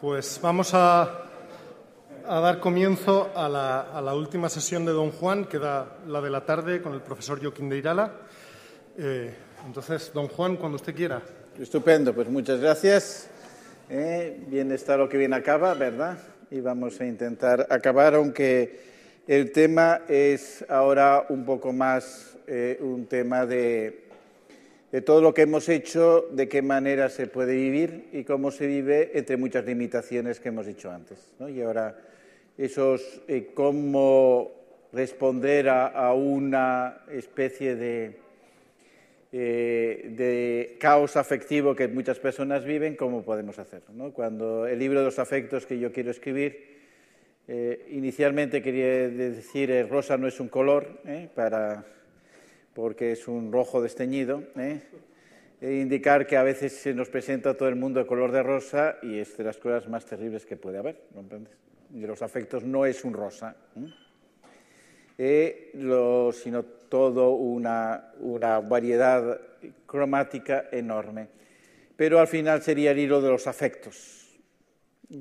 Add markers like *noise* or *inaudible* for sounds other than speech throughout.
Pues vamos a, dar comienzo a la, última sesión de Don Juan, que da la de la tarde con el profesor Joaquín de Irala. Eh, entonces, Don Juan, cuando usted quiera. Estupendo, pues muchas gracias. Eh, bien está lo que bien acaba, ¿verdad? Y vamos a intentar acabar, aunque el tema es ahora un poco más eh, un tema de de todo lo que hemos hecho, de qué manera se puede vivir y cómo se vive entre muchas limitaciones que hemos dicho antes. Y ahora, esos, eh, cómo responder a, una especie de, eh, de, caos afectivo que muchas personas viven, ¿cómo podemos hacerlo? Cuando el libro de los afectos que yo quiero escribir, eh, inicialmente quería decir rosa no es un color, para porque es un rojo desteñido, ¿eh? e indicar que a veces se nos presenta todo el mundo de color de rosa y es de las cosas más terribles que puede haber. Y los afectos no es un rosa, ¿eh? sino todo una, una variedad cromática enorme. Pero al final sería el hilo de los afectos,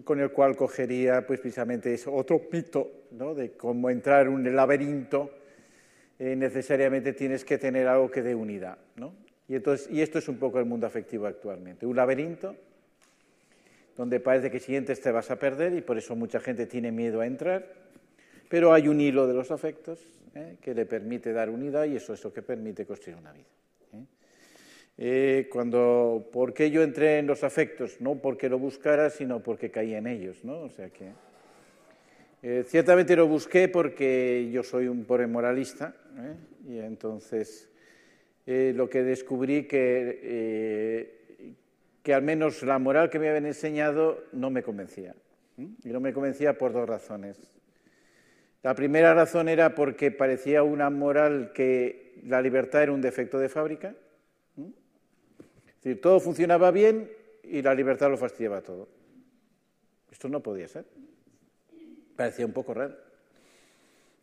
con el cual cogería pues, precisamente ese otro pito ¿no? de cómo entrar en un laberinto eh, necesariamente tienes que tener algo que dé unidad. ¿no? Y, entonces, y esto es un poco el mundo afectivo actualmente. Un laberinto donde parece que si entres te vas a perder y por eso mucha gente tiene miedo a entrar, pero hay un hilo de los afectos ¿eh? que le permite dar unidad y eso es lo que permite construir una vida. ¿eh? cuando, ¿Por qué yo entré en los afectos? No porque lo buscara, sino porque caí en ellos. ¿no? O sea que, eh, ciertamente lo busqué porque yo soy un pobre moralista ¿eh? y entonces eh, lo que descubrí que, que al menos la moral que me habían enseñado no me convencía. Y no me convencía por dos razones. La primera razón era porque parecía una moral que la libertad era un defecto de fábrica. Es decir, todo funcionaba bien y la libertad lo fastidiaba todo. Esto no podía ser. Parecía un poco raro.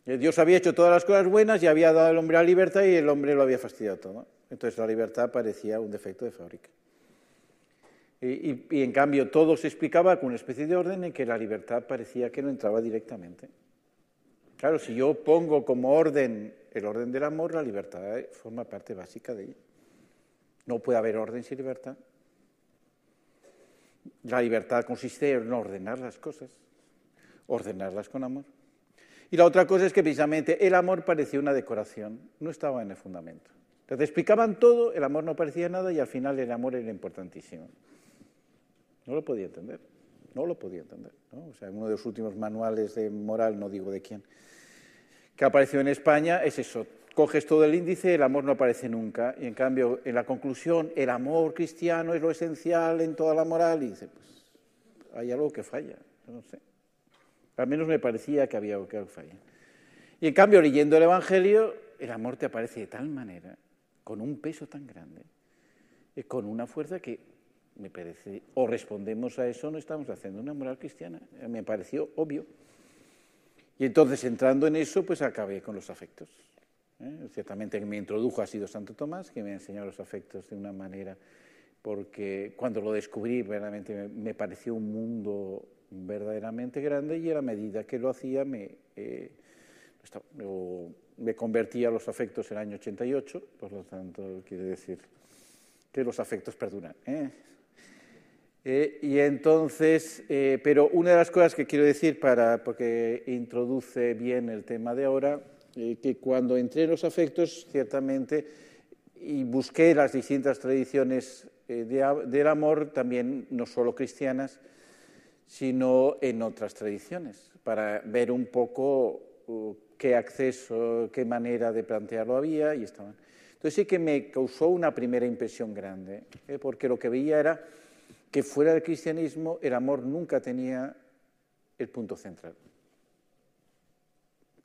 Eh, Dios había hecho todas las cosas buenas y había dado al hombre la libertad y el hombre lo había fastidiado todo. Entonces la libertad parecía un defecto de fábrica. Y, en cambio todo se explicaba con una especie de orden en que la libertad parecía que no entraba directamente. Claro, si yo pongo como orden el orden del amor, la libertad forma parte básica de ello. No puede haber orden sin libertad. La libertad consiste en ordenar las cosas ordenarlas con amor. Y la otra cosa es que precisamente el amor parecía una decoración, no estaba en el fundamento. Entonces explicaban todo, el amor no parecía nada y al final el amor era importantísimo. No lo podía entender, no lo podía entender. ¿no? O sea, uno de los últimos manuales de moral, no digo de quién, que apareció en España es eso. Coges todo el índice, el amor no aparece nunca. Y en cambio, en la conclusión, el amor cristiano es lo esencial en toda la moral. Y dice, pues hay algo que falla, no sé. Al menos me parecía que había algo que falla. Y en cambio, leyendo el Evangelio, el amor te aparece de tal manera, con un peso tan grande, y con una fuerza que me parece, o respondemos a eso, no estamos haciendo una moral cristiana. Me pareció obvio. Y entonces, entrando en eso, pues acabé con los afectos. ¿eh? Ciertamente que me introdujo ha sido Santo Tomás, que me ha enseñado los afectos de una manera, porque cuando lo descubrí, verdaderamente me pareció un mundo verdaderamente grande y a la medida que lo hacía me, eh, me convertía a los afectos en el año 88, por lo tanto quiere decir que los afectos perduran. ¿eh? Eh, y entonces, pero una de las cosas que quiero decir, para, porque introduce bien el tema de ahora, que cuando entré en los afectos, ciertamente, y busqué las distintas tradiciones del amor, también no solo cristianas, sino en otras tradiciones, para ver un poco uh, qué acceso, qué manera de plantearlo había y estaban. Entonces sí que me causó una primera impresión grande, ¿eh? porque lo que veía era que fuera del cristianismo el amor nunca tenía el punto central.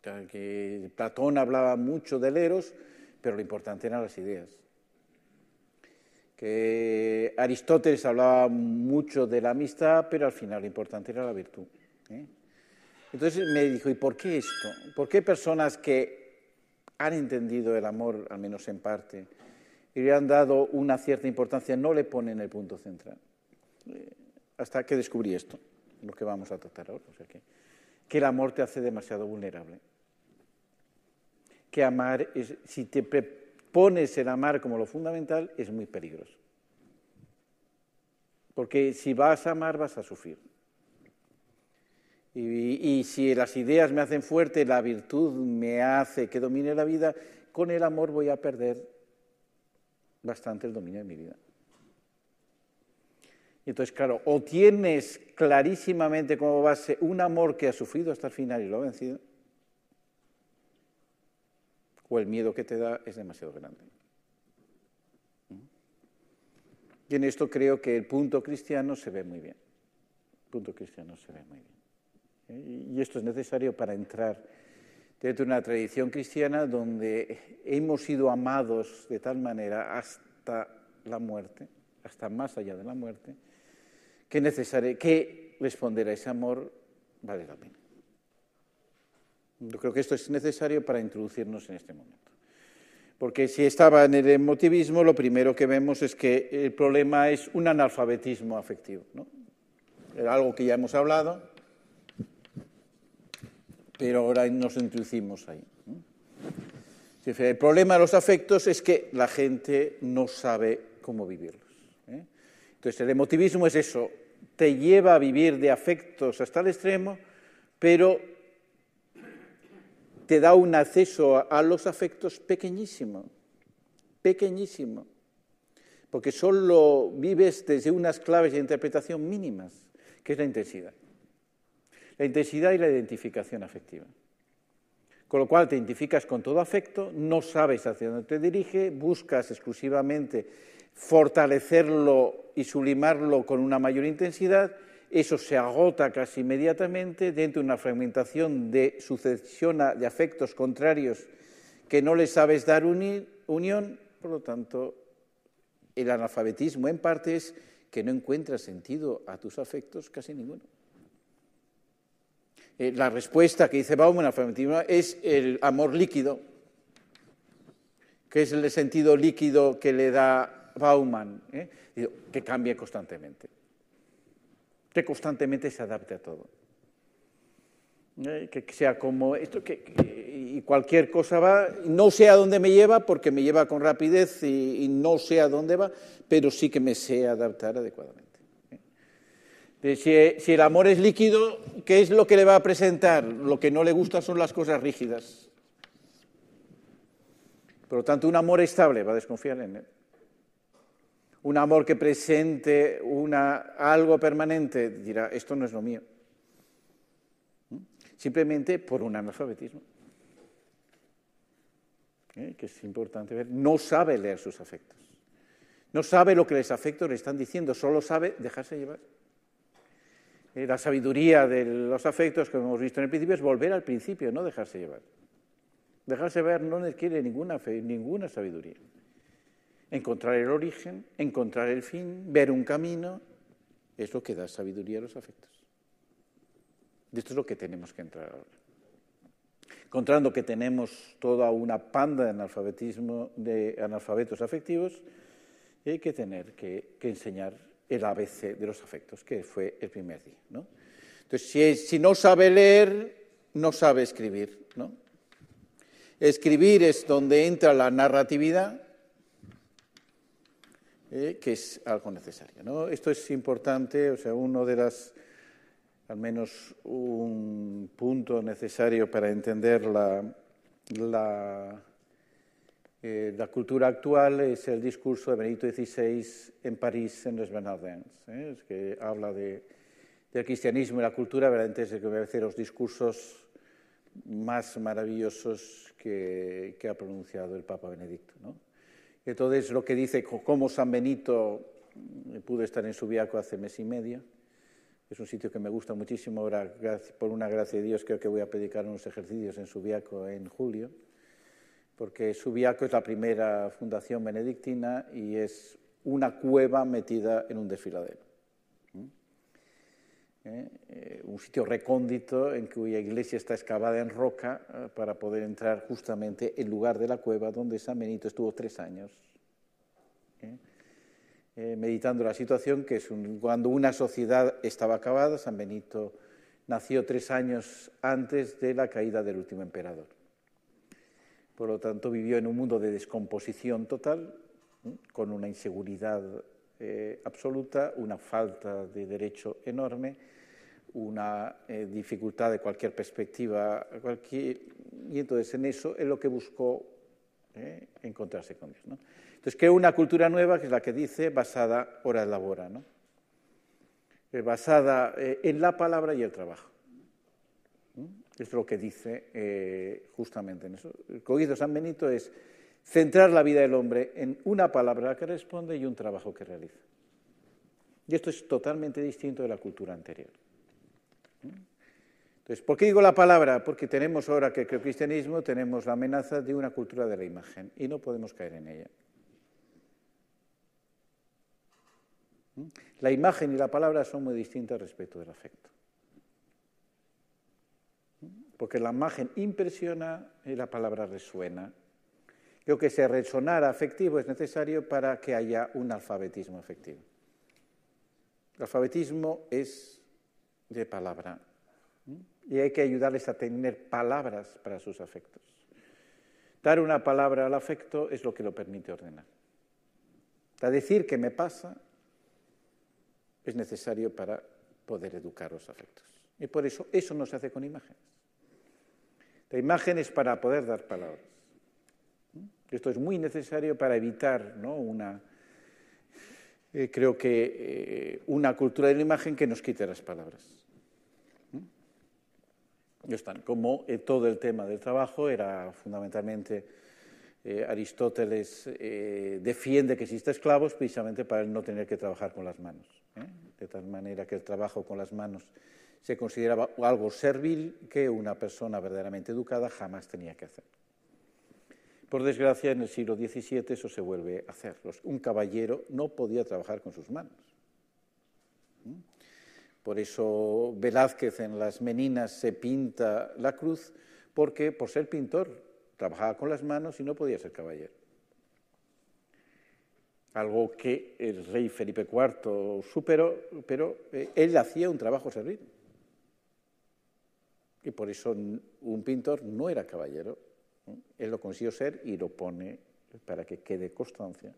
Que Platón hablaba mucho del eros, pero lo importante eran las ideas que Aristóteles hablaba mucho de la amistad, pero al final lo importante era la virtud. ¿eh? Entonces me dijo, ¿y por qué esto? ¿Por qué personas que han entendido el amor, al menos en parte, y le han dado una cierta importancia, no le ponen el punto central? Eh, hasta que descubrí esto. lo que vamos a tratar ahora. O sea que, el amor te hace demasiado vulnerable. Que amar, es, si te pones el amar como lo fundamental, es muy peligroso. Porque si vas a amar, vas a sufrir. Y, si las ideas me hacen fuerte, la virtud me hace que domine la vida, con el amor voy a perder bastante el dominio de mi vida. Y entonces, claro, o tienes clarísimamente como base un amor que ha sufrido hasta el final y lo ha vencido, o el miedo que te da es demasiado grande. Y en esto creo que el punto cristiano se ve muy bien. El punto cristiano se ve muy bien. Y esto es necesario para entrar dentro de una tradición cristiana donde hemos sido amados de tal manera hasta la muerte, hasta más allá de la muerte, que, necesario, que responder a ese amor vale la pena. Yo creo que esto es necesario para introducirnos en este momento. Porque si estaba en el emotivismo, lo primero que vemos es que el problema es un analfabetismo afectivo. ¿no? Era algo que ya hemos hablado, pero ahora nos introducimos ahí. El problema de los afectos es que la gente no sabe cómo vivirlos. ¿eh? Entonces, el emotivismo es eso, te lleva a vivir de afectos hasta el extremo, pero te da un acceso a los afectos pequeñísimo, pequeñísimo, porque solo vives desde unas claves de interpretación mínimas, que es la intensidad. La intensidad y la identificación afectiva. Con lo cual te identificas con todo afecto, no sabes hacia dónde te dirige, buscas exclusivamente fortalecerlo y sublimarlo con una mayor intensidad, eso se agota casi inmediatamente dentro de una fragmentación de sucesión de afectos contrarios que no le sabes dar unión, por lo tanto, el analfabetismo en parte es que no encuentras sentido a tus afectos casi ninguno. Eh, la respuesta que dice Bauman al es el amor líquido, que es el sentido líquido que le da Bauman, ¿eh? que cambia constantemente, constantemente se adapte a todo. ¿eh? Que sea como esto, que, y cualquier cosa va, no sé a dónde me lleva porque me lleva con rapidez y, y no sé a dónde va, pero sí que me sé adaptar adecuadamente. Si, el amor es líquido, ¿qué es lo que le va a presentar? Lo que no le gusta son las cosas rígidas. Por lo tanto, un amor estable va a desconfiar en él. Un amor que presente una, algo permanente dirá, esto no es lo mío. ¿Mm? Simplemente por un analfabetismo. ¿Eh? Que es importante ver. No sabe leer sus afectos. No sabe lo que los afectos le están diciendo, solo sabe dejarse llevar. Eh, la sabiduría de los afectos, como hemos visto en el principio, es volver al principio, no dejarse llevar. Dejarse ver no requiere ninguna, fe, ninguna sabiduría. Encontrar el origen, encontrar el fin, ver un camino, es lo que da sabiduría a los afectos. Y esto es lo que tenemos que entrar ahora. Encontrando que tenemos toda una panda de analfabetismo, de analfabetos afectivos, hay que tener que enseñar el ABC de los afectos, que fue el primer día. ¿no? Entonces, si, no sabe leer, no sabe escribir. Escribir es donde entra la narratividad, eh, que es algo necesario. ¿no? Esto es importante, o sea, uno de las, al menos un punto necesario para entender la, la eh, la cultura actual es el discurso de Benito XVI en París, en Les Bernardins, ¿eh? que habla de, del cristianismo y la cultura, verdaderamente es el que me parece los discursos más maravillosos que, que ha pronunciado el Papa Benedicto. ¿no? Entonces, lo que dice cómo San Benito eh, pudo estar en Subiaco hace mes y medio, es un sitio que me gusta muchísimo, ahora por una gracia de Dios creo que voy a predicar unos ejercicios en Subiaco en julio porque Subiaco es la primera fundación benedictina y es una cueva metida en un desfiladero. ¿Eh? Eh, un sitio recóndito en cuya iglesia está excavada en roca eh, para poder entrar justamente el lugar de la cueva donde San Benito estuvo tres años meditando la situación, que es cuando una sociedad estaba acabada, San Benito nació tres años antes de la caída del último emperador. Por lo tanto, vivió en un mundo de descomposición total, con una inseguridad eh, absoluta, una falta de derecho enorme, una eh, dificultad de cualquier perspectiva, cualquier... y entonces en eso es lo que buscó eh, encontrarse con Dios. Entonces creó una cultura nueva que es la que dice basada hora labora, ¿no? basada en la palabra y el trabajo. Es lo que dice justamente en eso. El cogido San Benito es centrar la vida del hombre en una palabra que responde y un trabajo que realiza. Y esto es totalmente distinto de la cultura anterior. Entonces, ¿por qué digo la palabra? Porque tenemos ahora que, el cristianismo tenemos la amenaza de una cultura de la imagen y no podemos caer en ella. La imagen y la palabra son muy distintas respecto del afecto. Porque la imagen impresiona y la palabra resuena. Lo que se resonar afectivo es necesario para que haya un alfabetismo afectivo. El alfabetismo es de palabra y hay que ayudarles a tener palabras para sus afectos. Dar una palabra al afecto es lo que lo permite ordenar. A decir que me pasa es necesario para poder educar los afectos. Y por eso eso no se hace con imágenes. La imagen es para poder dar palabras. Esto es muy necesario para evitar una, eh, creo que eh, una cultura de la imagen que nos quite las palabras. ¿Mm? están, como eh, todo el tema del trabajo era fundamentalmente Aristóteles defiende que exista esclavos precisamente para no tener que trabajar con las manos. De tal manera que el trabajo con las manos se consideraba algo servil que una persona verdaderamente educada jamás tenía que hacer. Por desgracia, en el siglo XVII eso se vuelve a hacer. Un caballero no podía trabajar con sus manos. ¿Mm? Por eso Velázquez en las Meninas se pinta la cruz, porque por ser pintor trabajaba con las manos y no podía ser caballero. Algo que el rey Felipe IV superó, pero eh, él hacía un trabajo servil. Y por eso un pintor no era caballero, él lo consiguió ser y lo pone para que quede constancia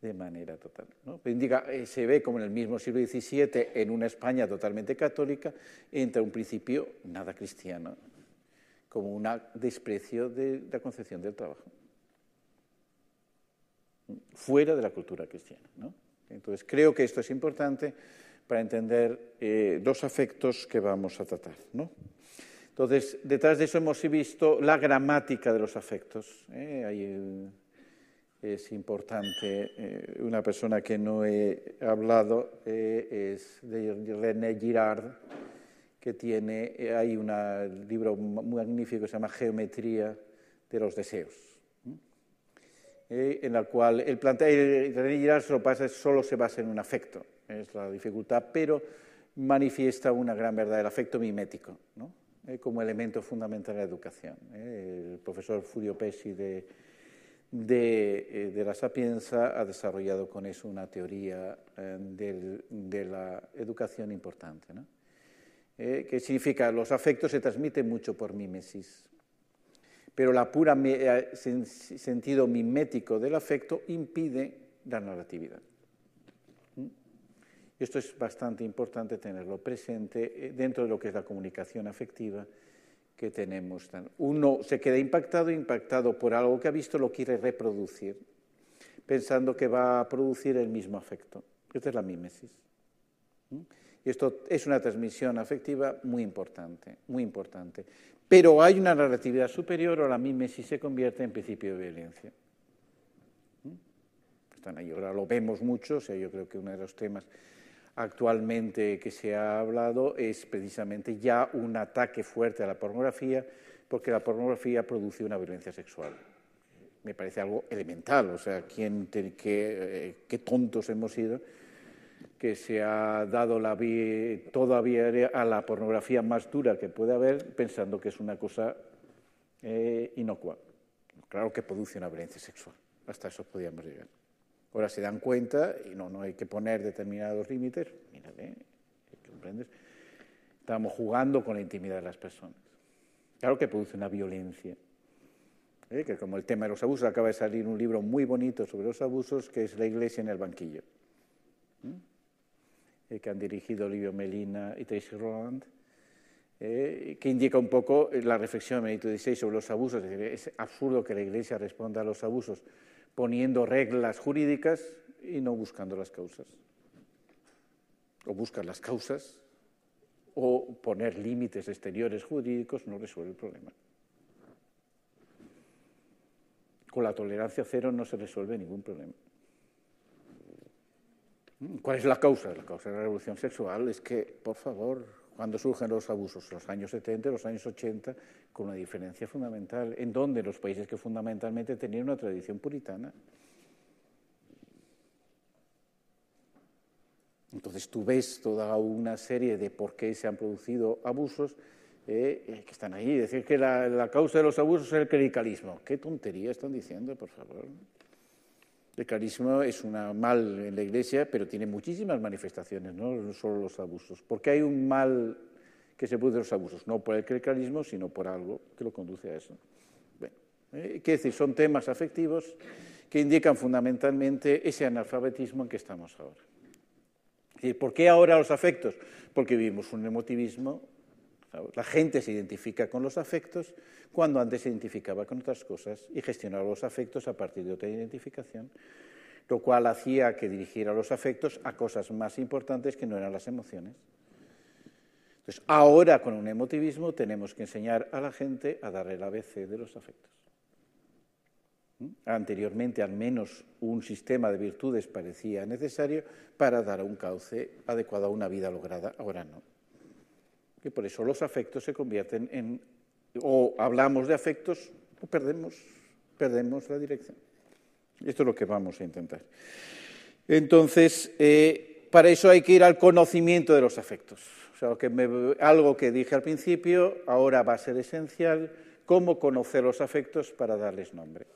de manera total. Eh, se ve como en el mismo siglo XVII, en una España totalmente católica, entra un principio nada cristiano, como un desprecio de la concepción del trabajo, fuera de la cultura cristiana. Entonces, creo que esto es importante para entender eh, los afectos que vamos a tratar. ¿no? Entonces, detrás de eso hemos visto la gramática de los afectos. ¿eh? es importante, eh, una persona que no he hablado eh, es de René Girard, que tiene, hay un libro magnífico que se llama Geometría de los deseos, en el cual el plantea, René Girard solo, se basa en un afecto, es la dificultad, pero manifiesta una gran verdad, el afecto mimético. Eh, como elemento fundamental de la educación. Eh. El profesor Furio Pesci de, de, eh, la Sapienza ha desarrollado con eso una teoría de la educación importante. ¿no? que significa los afectos se transmiten mucho por mímesis, pero la pura sentido mimético del afecto impide la narratividad. Esto es bastante importante tenerlo presente eh, dentro de lo que es la comunicación afectiva que tenemos. Uno se queda impactado, impactado por algo que ha visto, lo quiere reproducir, pensando que va a producir el mismo afecto. Esta es la mímesis. Y esto es una transmisión afectiva muy importante, muy importante. Pero hay una narratividad superior o la mímesis se convierte en principio de violencia. Están ahí, ahora lo vemos mucho, o sea, yo creo que uno de los temas actualmente que se ha hablado es precisamente ya un ataque fuerte a la pornografía, porque la pornografía produce una violencia sexual. Me parece algo elemental, o sea, ¿quién eh, qué tontos hemos sido que se ha dado la todavía a la pornografía más dura que puede haber, pensando que es una cosa eh, inocua. Claro que produce una violencia sexual, hasta eso podríamos llegar. Ahora se dan cuenta y no, no hay que poner determinados límites. Mírate, ¿comprendes? Estamos jugando con la intimidad de las personas. Claro que produce una violencia. ¿eh? Que como el tema de los abusos, acaba de salir un libro muy bonito sobre los abusos, que es La Iglesia en el banquillo. ¿eh? que han dirigido Olivio Melina y Tracy Roland eh, que indica un poco la reflexión de Benito XVI sobre los abusos. Es absurdo que la Iglesia responda a los abusos poniendo reglas jurídicas y no buscando las causas. O buscar las causas o poner límites exteriores jurídicos no resuelve el problema. Con la tolerancia cero no se resuelve ningún problema. ¿Cuál es la causa? La causa de la revolución sexual es que, por favor, cuando surgen los abusos, los años 70, los años 80, con una diferencia fundamental, en donde los países que fundamentalmente tenían una tradición puritana. Entonces tú ves toda una serie de por qué se han producido abusos eh, eh, que están ahí. Decir que la, causa de los abusos es el clericalismo. ¿Qué tontería están diciendo, por favor? El clericalismo es una mal en la Iglesia, pero tiene muchísimas manifestaciones, no solo los abusos. ¿Por qué hay un mal que se produce los abusos? No por el clericalismo, sino por algo que lo conduce a eso. Bueno, eh, ¿qué decir? Son temas afectivos que indican fundamentalmente ese analfabetismo en que estamos ahora. ¿Por qué ahora los afectos? Porque vivimos un emotivismo. La gente se identifica con los afectos cuando antes se identificaba con otras cosas y gestionaba los afectos a partir de otra identificación, lo cual hacía que dirigiera los afectos a cosas más importantes que no eran las emociones. Entonces, ahora con un emotivismo tenemos que enseñar a la gente a darle el ABC de los afectos. ¿Mm? Anteriormente, al menos un sistema de virtudes parecía necesario para dar un cauce adecuado a una vida lograda, ahora no. Y por eso los afectos se convierten en o hablamos de afectos o perdemos, perdemos la dirección. Esto es lo que vamos a intentar. Entonces, eh, para eso hay que ir al conocimiento de los afectos. O sea, que algo que dije al principio, ahora va a ser esencial, cómo conocer los afectos para darles nombre.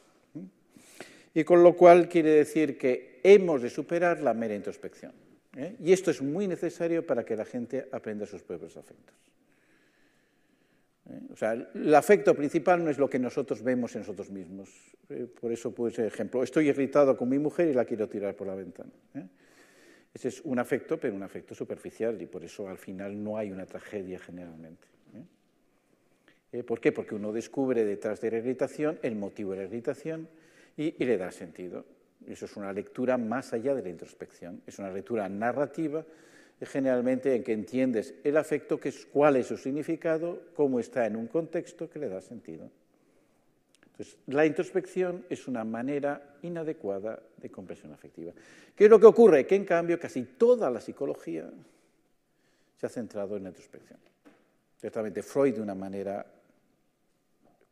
Y con lo cual quiere decir que hemos de superar la mera introspección. ¿Eh? Y esto es muy necesario para que la gente aprenda sus propios afectos. ¿eh? O sea, el afecto principal no es lo que nosotros vemos en nosotros mismos. ¿eh? Por eso puede ser ejemplo. Estoy irritado con mi mujer y la quiero tirar por la ventana. Ese es un afecto, pero un afecto superficial y por eso al final no hay una tragedia generalmente. ¿Por qué? Porque uno descubre detrás de la irritación el motivo de la irritación y le da sentido. Eso es una lectura más allá de la introspección. Es una lectura narrativa generalmente en que entiendes el afecto, que es, cuál es su significado, cómo está en un contexto que le da sentido. Entonces, la introspección es una manera inadecuada de comprensión afectiva. ¿Qué es lo que ocurre? Que en cambio casi toda la psicología se ha centrado en la introspección. Ciertamente Freud de una manera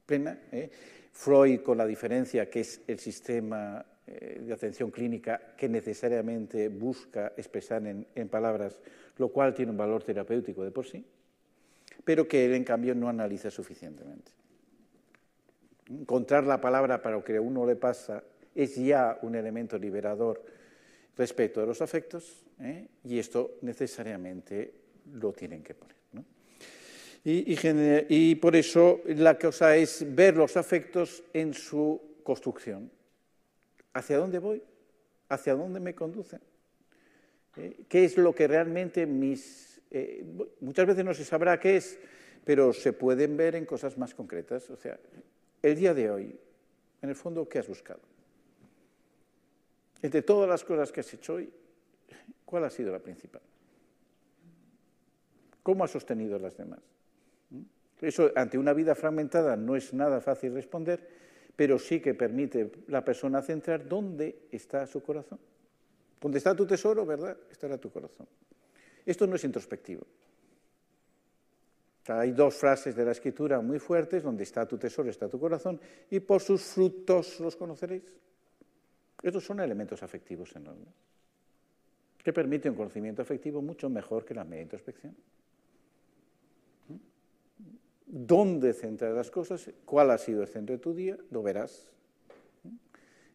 plena, ¿eh? Freud con la diferencia que es el sistema eh, de atención clínica que necesariamente busca expresar en, en, palabras, lo cual tiene un valor terapéutico de por sí, pero que él en cambio no analiza suficientemente. Encontrar la palabra para lo que a uno le pasa es ya un elemento liberador respecto de los afectos ¿eh? y esto necesariamente lo tienen que poner. ¿no? Y, y, y por eso la cosa es ver los afectos en su construcción, ¿Hacia dónde voy? ¿Hacia dónde me conducen? ¿Eh? ¿Qué es lo que realmente mis... Eh, muchas veces no se sabrá qué es, pero se pueden ver en cosas más concretas. O sea, el día de hoy, en el fondo, ¿qué has buscado? Entre todas las cosas que has hecho hoy, ¿cuál ha sido la principal? ¿Cómo has sostenido las demás? ¿Mm? Eso, ante una vida fragmentada, no es nada fácil responder, pero sí que permite la persona centrar dónde está su corazón. Donde está tu tesoro, ¿verdad? Estará tu corazón. Esto no es introspectivo. hay dos frases de la escritura muy fuertes, donde está tu tesoro, está tu corazón, y por sus frutos los conoceréis. Estos son elementos afectivos enormes, que permiten un conocimiento afectivo mucho mejor que la media introspección dónde centrar las cosas, cuál ha sido el centro de tu día, lo verás.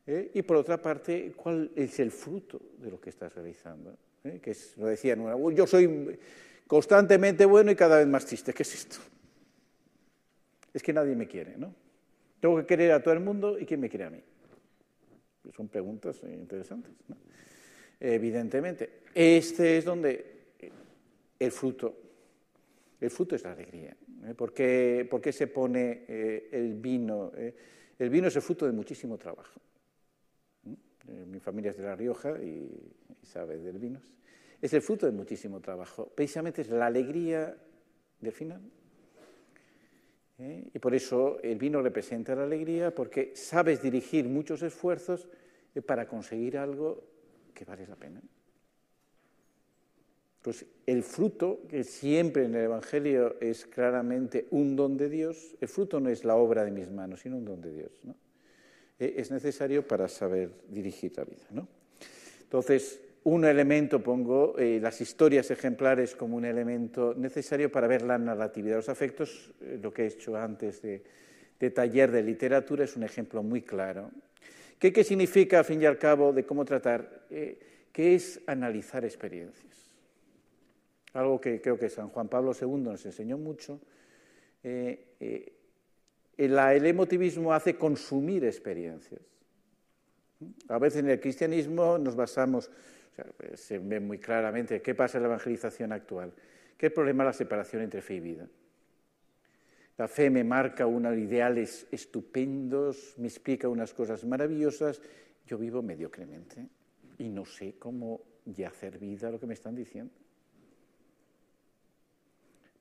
¿eh? y por otra parte, cuál es el fruto de lo que estás realizando. ¿eh? Que es, lo decía yo soy constantemente bueno y cada vez más triste. ¿Qué es esto? Es que nadie me quiere, ¿no? Tengo que querer a todo el mundo y ¿quién me quiere a mí? Son preguntas interesantes. Evidentemente, este es donde el fruto, el fruto es la alegría. ¿Eh? ¿Por, qué, se pone eh, el vino? el vino es el fruto de muchísimo trabajo. Mi familia es de La Rioja y, y sabe del vino. Es el fruto de muchísimo trabajo. Precisamente es la alegría del final. ¿Eh? Y por eso el vino representa la alegría, porque sabes dirigir muchos esfuerzos eh, para conseguir algo que vale la pena. Pues el fruto, que siempre en el Evangelio es claramente un don de Dios, el fruto no es la obra de mis manos, sino un don de Dios. Eh, es necesario para saber dirigir la vida. Entonces, un elemento, pongo eh, las historias ejemplares como un elemento necesario para ver la narratividad de los afectos. Eh, lo que he hecho antes de, taller de literatura es un ejemplo muy claro. ¿Qué, ¿Qué, significa, al fin y al cabo, de cómo tratar? Eh, ¿Qué es analizar experiencias? Algo que creo que San Juan Pablo II nos enseñó mucho. el emotivismo hace consumir experiencias. A veces en el cristianismo nos basamos pues, se ve muy claramente qué pasa en la evangelización actual. ¿Qué problema la separación entre fe y vida? La fe me marca unos ideales estupendos, me explica unas cosas maravillosas, yo vivo mediocremente y no sé cómo hacer vida lo que me están diciendo.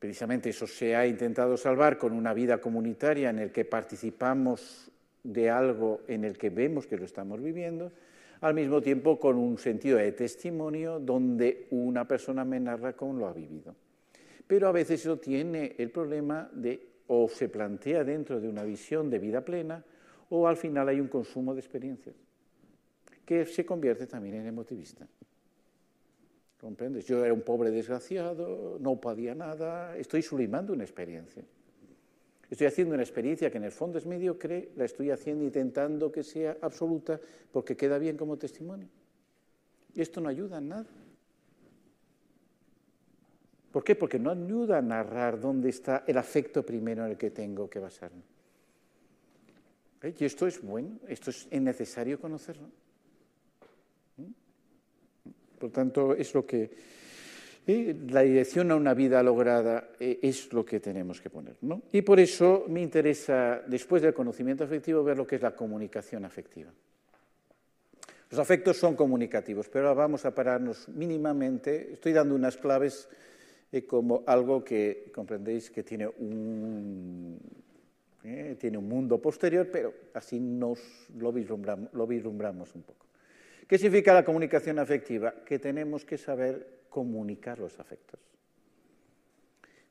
Precisamente eso se ha intentado salvar con una vida comunitaria en el que participamos de algo en el que vemos que lo estamos viviendo, al mismo tiempo con un sentido de testimonio donde una persona me narra cómo lo ha vivido. Pero a veces eso tiene el problema de o se plantea dentro de una visión de vida plena o al final hay un consumo de experiencias que se convierte también en emotivista. ¿Comprendes? Yo era un pobre desgraciado, no podía nada, estoy sublimando una experiencia. Estoy haciendo una experiencia que en el fondo es mediocre, la estoy haciendo intentando que sea absoluta porque queda bien como testimonio. Y esto no ayuda en nada. ¿Por qué? Porque no ayuda a narrar dónde está el afecto primero en el que tengo que basarme. ¿Eh? Y esto es bueno, esto es necesario conocerlo. Por tanto, es lo que la dirección a una vida lograda eh, es lo que tenemos que poner. ¿no? Y por eso me interesa, después del conocimiento afectivo, ver lo que es la comunicación afectiva. Los afectos son comunicativos, pero ahora vamos a pararnos mínimamente. Estoy dando unas claves eh, como algo que comprendéis que tiene un, eh, tiene un mundo posterior, pero así nos lo vislumbramos un poco. ¿Qué significa la comunicación afectiva? Que tenemos que saber comunicar los afectos.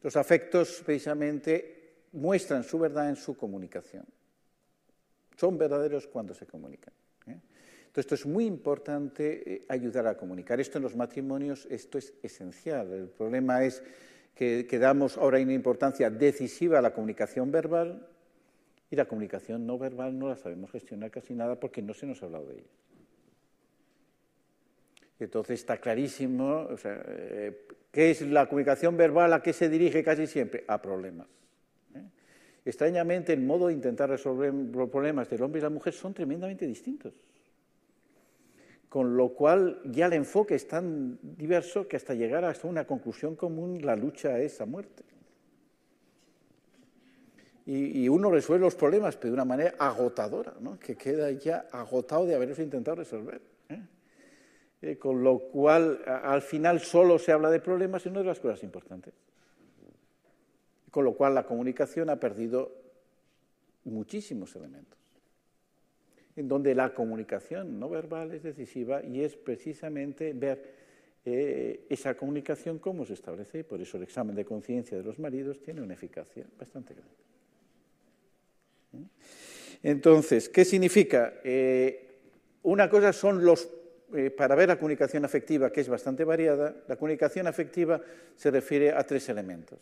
Los afectos precisamente muestran su verdad en su comunicación. Son verdaderos cuando se comunican. ¿eh? Entonces, esto es muy importante eh, ayudar a comunicar. Esto en los matrimonios, esto es esencial. El problema es que, que damos ahora una importancia decisiva a la comunicación verbal y la comunicación no verbal no la sabemos gestionar casi nada porque no se nos ha hablado de ella. Entonces está clarísimo, eh, ¿qué es la comunicación verbal? ¿A qué se dirige casi siempre? A problemas. ¿eh? Extrañamente, el modo de intentar resolver los problemas del hombre y la mujer son tremendamente distintos. Con lo cual ya el enfoque es tan diverso que hasta llegar hasta una conclusión común, la lucha es a muerte. Y, uno resuelve los problemas, pero de una manera agotadora, que queda ya agotado de haberlos intentado resolver. ¿Eh? Con lo cual al final solo se habla de problemas y no de las cosas importantes. Con lo cual la comunicación ha perdido muchísimos elementos, en donde la comunicación no verbal es decisiva y es precisamente ver eh, esa comunicación cómo se establece y por eso el examen de conciencia de los maridos tiene una eficacia bastante grande. ¿Eh? Entonces, ¿qué significa? una cosa son los eh, para ver la comunicación afectiva, que es bastante variada, la comunicación afectiva se refiere a tres elementos.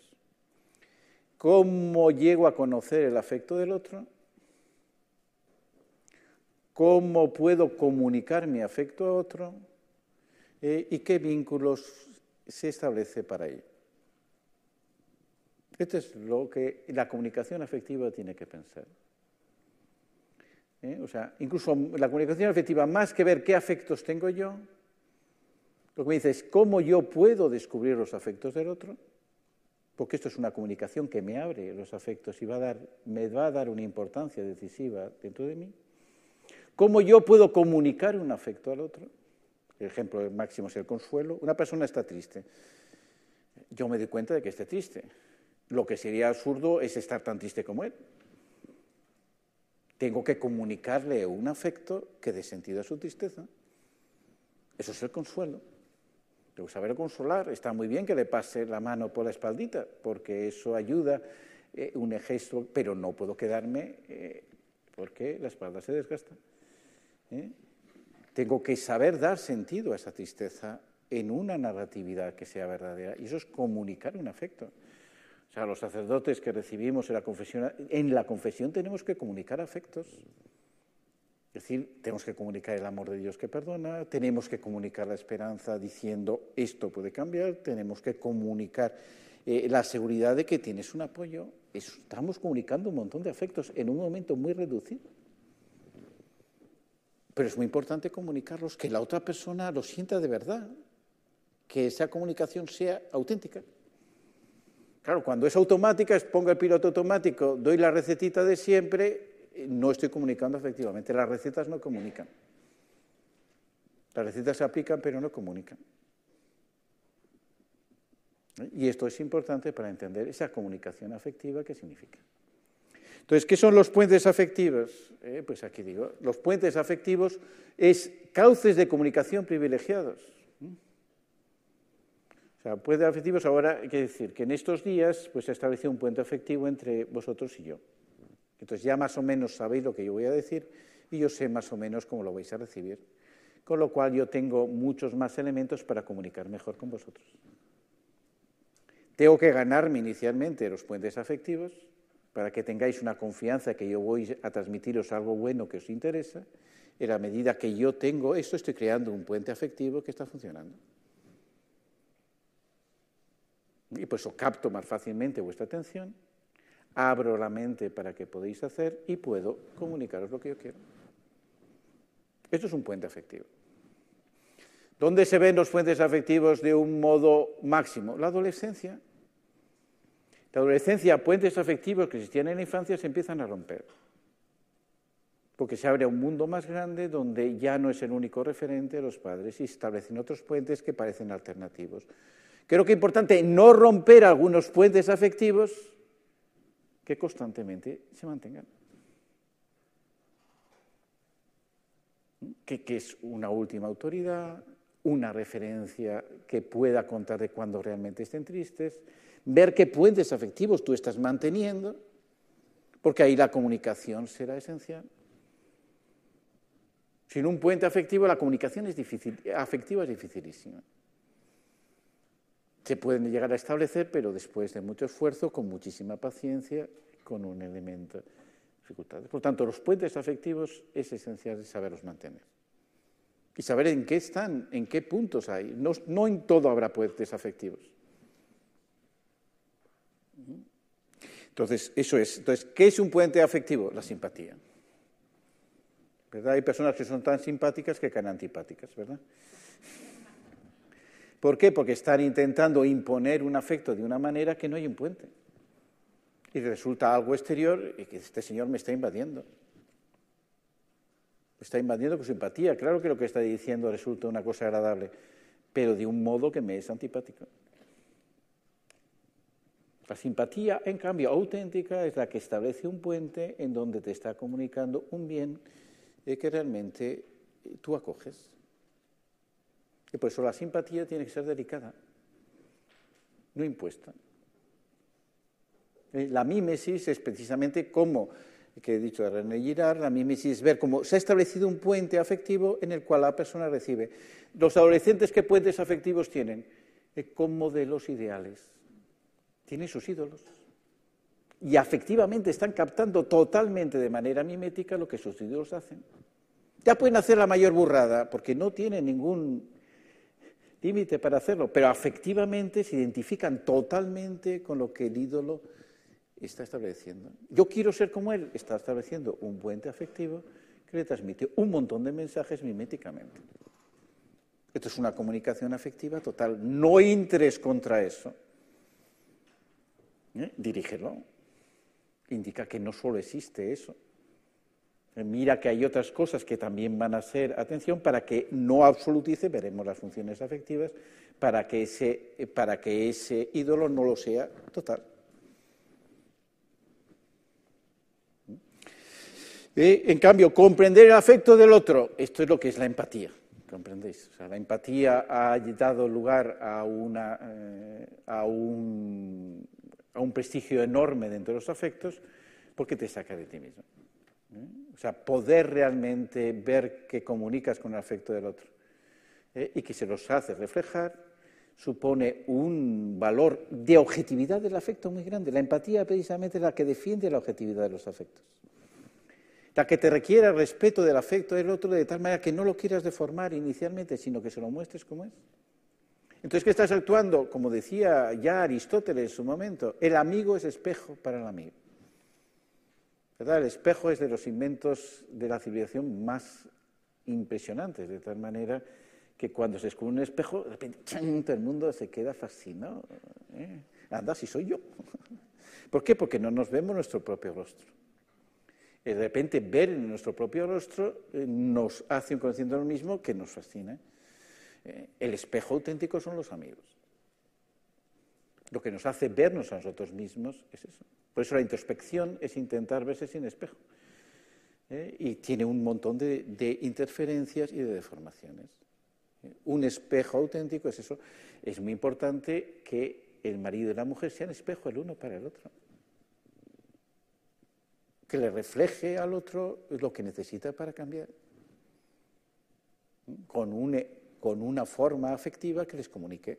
¿Cómo llego a conocer el afecto del otro? cómo puedo comunicar mi afecto a otro eh, y qué vínculos se establece para ello. Esto es lo que la comunicación afectiva tiene que pensar. ¿Eh? O sea, incluso la comunicación afectiva, más que ver qué afectos tengo yo, lo que me dice es cómo yo puedo descubrir los afectos del otro, porque esto es una comunicación que me abre los afectos y va a dar, me va a dar una importancia decisiva dentro de mí. ¿Cómo yo puedo comunicar un afecto al otro? El ejemplo máximo es el consuelo. Una persona está triste. Yo me doy cuenta de que esté triste. Lo que sería absurdo es estar tan triste como él. Tengo que comunicarle un afecto que dé sentido a su tristeza. Eso es el consuelo. Debo saber consolar. Está muy bien que le pase la mano por la espaldita, porque eso ayuda, eh, un gesto, pero no puedo quedarme eh, porque la espalda se desgasta. ¿eh? Tengo que saber dar sentido a esa tristeza en una narratividad que sea verdadera. Y eso es comunicar un afecto. O sea, los sacerdotes que recibimos en la confesión, en la confesión tenemos que comunicar afectos. Es decir, tenemos que comunicar el amor de Dios que perdona, tenemos que comunicar la esperanza diciendo esto puede cambiar, tenemos que comunicar eh, la seguridad de que tienes un apoyo. Estamos comunicando un montón de afectos en un momento muy reducido. Pero es muy importante comunicarlos, que la otra persona lo sienta de verdad, que esa comunicación sea auténtica. Claro, cuando es automática, pongo el piloto automático, doy la recetita de siempre, no estoy comunicando efectivamente. Las recetas no comunican. Las recetas se aplican pero no comunican. Y esto es importante para entender esa comunicación afectiva que significa. Entonces, ¿qué son los puentes afectivos? Eh, pues aquí digo, los puentes afectivos es cauces de comunicación privilegiados. O sea, puentes afectivos ahora, que decir que en estos días pues, se ha establecido un puente afectivo entre vosotros y yo. Entonces ya más o menos sabéis lo que yo voy a decir y yo sé más o menos cómo lo vais a recibir. Con lo cual yo tengo muchos más elementos para comunicar mejor con vosotros. Tengo que ganarme inicialmente los puentes afectivos para que tengáis una confianza que yo voy a transmitiros algo bueno que os interesa. En la medida que yo tengo esto, estoy creando un puente afectivo que está funcionando. Y pues eso capto más fácilmente vuestra atención abro la mente para que podéis hacer y puedo comunicaros lo que yo quiero. Esto es un puente afectivo. ¿Dónde se ven los puentes afectivos de un modo máximo? La adolescencia. La adolescencia, puentes afectivos que existían en la infancia se empiezan a romper. Porque se abre un mundo más grande donde ya no es el único referente de los padres y establecen otros puentes que parecen alternativos. Creo que es importante no romper algunos puentes afectivos que constantemente se mantengan. Que, es una última autoridad, una referencia que pueda contar de cuando realmente estén tristes, ver qué puentes afectivos tú estás manteniendo, porque ahí la comunicación será esencial. Sin un puente afectivo, la comunicación es difícil, afectiva es dificilísima se pueden llegar a establecer, pero después de mucho esfuerzo, con muchísima paciencia, con un elemento de dificultades. Por tanto, los puentes afectivos es esencial saberlos mantener. Y saber en qué están, en qué puntos hay. No, no en todo habrá puentes afectivos. Entonces, eso es. Entonces, ¿qué es un puente afectivo? La simpatía. ¿Verdad? Hay personas que son tan simpáticas que caen antipáticas, ¿verdad? ¿Por qué? Porque están intentando imponer un afecto de una manera que no hay un puente. Y resulta algo exterior y que este señor me está invadiendo. Me está invadiendo con simpatía. Claro que lo que está diciendo resulta una cosa agradable, pero de un modo que me es antipático. La simpatía, en cambio, auténtica es la que establece un puente en donde te está comunicando un bien eh, que realmente tú acoges. Y por eso la simpatía tiene que ser delicada, no impuesta. Eh, la mímesis es precisamente como, que he dicho de René Girard, la mímesis es ver cómo se ha establecido un puente afectivo en el cual la persona recibe. Los adolescentes, ¿qué puentes afectivos tienen? Eh, con modelos ideales. Tienen sus ídolos. Y afectivamente están captando totalmente de manera mimética lo que sus ídolos hacen. Ya pueden hacer la mayor burrada, porque no tienen ningún límite para hacerlo, pero afectivamente se identifican totalmente con lo que el ídolo está estableciendo. Yo quiero ser como él, está estableciendo un puente afectivo que le transmite un montón de mensajes miméticamente. Esto es una comunicación afectiva total. No interés contra eso. ¿Eh? Dirígelo. Indica que no solo existe eso. Eh, mira que hay otras cosas que también van a ser atención para que no absolutice, veremos las funciones afectivas, para que ese, eh, para que ese ídolo no lo sea total. en cambio, comprender el afecto del otro, esto es lo que es la empatía. ¿Comprendéis? la empatía ha dado lugar a, una, eh, a, un, a, un, prestigio enorme dentro de los afectos porque te saca de ti mismo. ¿eh? O sea, poder realmente ver que comunicas con el afecto del otro ¿eh? y que se los hace reflejar supone un valor de objetividad del afecto muy grande. La empatía precisamente es la que defiende la objetividad de los afectos la que te requiera el respeto del afecto del otro de tal manera que no lo quieras deformar inicialmente, sino que se lo muestres como es. Entonces, ¿qué estás actuando? Como decía ya Aristóteles en su momento, el amigo es espejo para el amigo. ¿Verdad? El espejo es de los inventos de la civilización más impresionantes, de tal manera que cuando se descubre un espejo, de repente todo el mundo se queda fascinado. ¿eh? Anda, si soy yo. *laughs* ¿Por qué? Porque no nos vemos nuestro propio rostro de repente ver en nuestro propio rostro eh, nos hace un conocimiento de lo mismo que nos fascina. Eh, el espejo auténtico son los amigos. Lo que nos hace vernos a nosotros mismos es eso. Por eso la introspección es intentar verse sin espejo. ¿eh? Y tiene un montón de, interferencias y de deformaciones. Un espejo auténtico es eso. Es muy importante que el marido y la mujer sean espejo el uno para el otro que le refleje al otro lo que necesita para cambiar, con una forma afectiva que les comunique.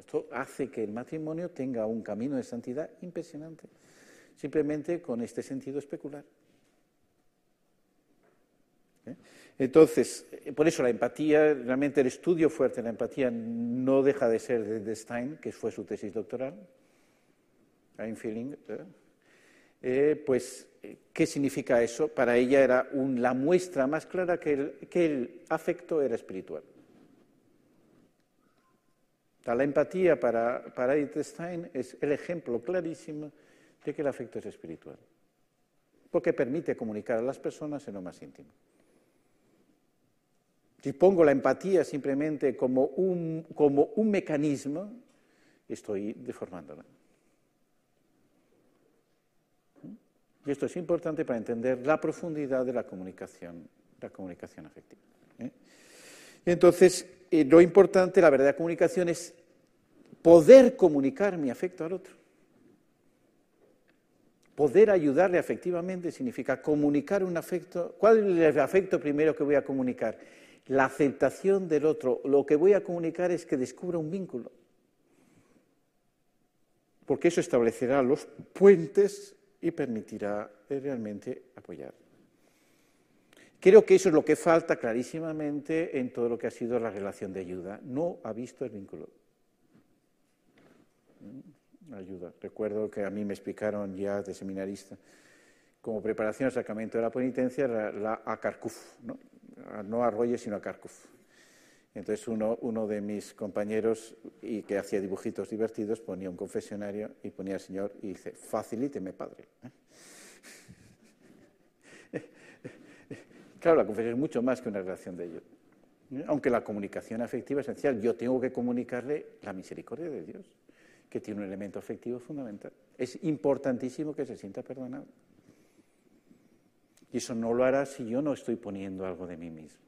Esto hace que el matrimonio tenga un camino de santidad impresionante, simplemente con este sentido especular. ¿Eh? Entonces, por eso la empatía, realmente el estudio fuerte de la empatía no deja de ser de Stein, que fue su tesis doctoral, I'm feeling, ¿eh? Eh, pues, ¿qué significa eso? Para ella era la muestra más clara que el, afecto era espiritual. La empatía para, para Edith Stein es el ejemplo clarísimo de que el afecto es espiritual, porque permite comunicar a las personas en lo más íntimo. Si pongo la empatía simplemente como un, como un mecanismo, estoy deformándola. Y esto es importante para entender la profundidad de la comunicación, la comunicación afectiva. ¿eh? Entonces, lo importante, la verdadera comunicación es poder comunicar mi afecto al otro. Poder ayudarle afectivamente significa comunicar un afecto. ¿Cuál es el afecto primero que voy a comunicar? La aceptación del otro. Lo que voy a comunicar es que descubra un vínculo. Porque eso establecerá los puentes y permitirá realmente apoyar. Creo que eso es lo que falta clarísimamente en todo lo que ha sido la relación de ayuda. No ha visto el vínculo. Mm, ayuda. Recuerdo que a mí me explicaron ya de seminarista, como preparación al sacramento de la penitencia, la, la ¿no? no a Royer, sino a Karkuf. Entonces uno, uno, de mis compañeros, y que hacía dibujitos divertidos, ponía un confesionario y ponía al Señor y dice, facilíteme, Padre. Claro, la confesión es mucho más que una relación de ellos. Aunque la comunicación afectiva es esencial, yo tengo que comunicarle la misericordia de Dios, que tiene un elemento afectivo fundamental. Es importantísimo que se sienta perdonado. Y eso no lo hará si yo no estoy poniendo algo de mí mismo.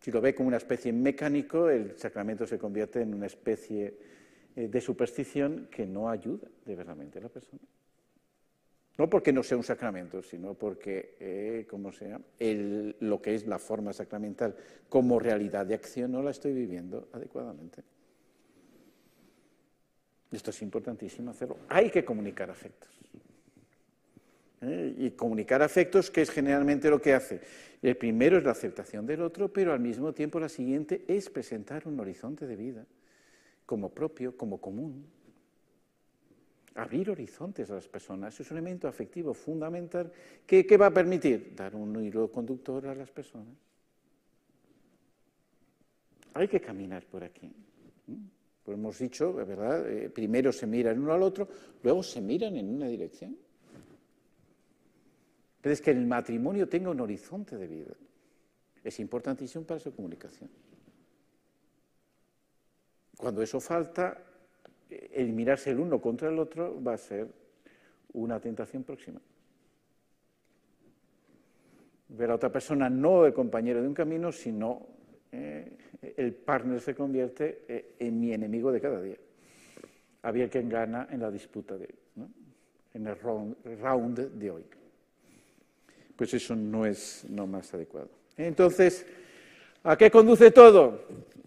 Si lo ve como una especie mecánico, el sacramento se convierte en una especie eh, de superstición que no ayuda de verdaderamente a la persona. No porque no sea un sacramento, sino porque, eh, como sea, lo que es la forma sacramental como realidad de acción no la estoy viviendo adecuadamente. Esto es importantísimo hacerlo. Hay que comunicar afectos. ¿eh? Y comunicar afectos, que es generalmente lo que hace. El primero es la aceptación del otro, pero al mismo tiempo la siguiente es presentar un horizonte de vida como propio, como común. Abrir horizontes a las personas es un elemento afectivo fundamental que, va a permitir dar un hilo conductor a las personas. Hay que caminar por aquí. Pues hemos dicho, ¿verdad? Eh, primero se miran uno al otro, luego se miran en una dirección. Pero es que el matrimonio tenga un horizonte de vida. Es importantísimo para su comunicación. Cuando eso falta, el mirarse el uno contra el otro va a ser una tentación próxima. Ver a otra persona no el compañero de un camino, sino eh, el partner se convierte eh, en mi enemigo de cada día. Había quien gana en la disputa de en el round de hoy pues eso no es no más adecuado. Entonces, ¿a qué conduce todo?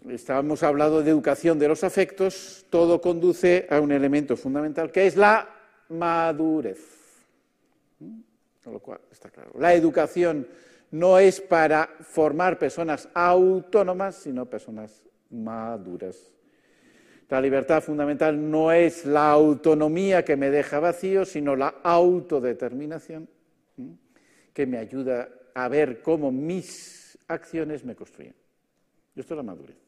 Estábamos hablando de educación de los afectos, todo conduce a un elemento fundamental que es la madurez. Con lo cual, está claro. La educación no es para formar personas autónomas, sino personas maduras. La libertad fundamental no es la autonomía que me deja vacío, sino la autodeterminación que me ayuda a ver cómo mis acciones me construyen. Esto es la madurez.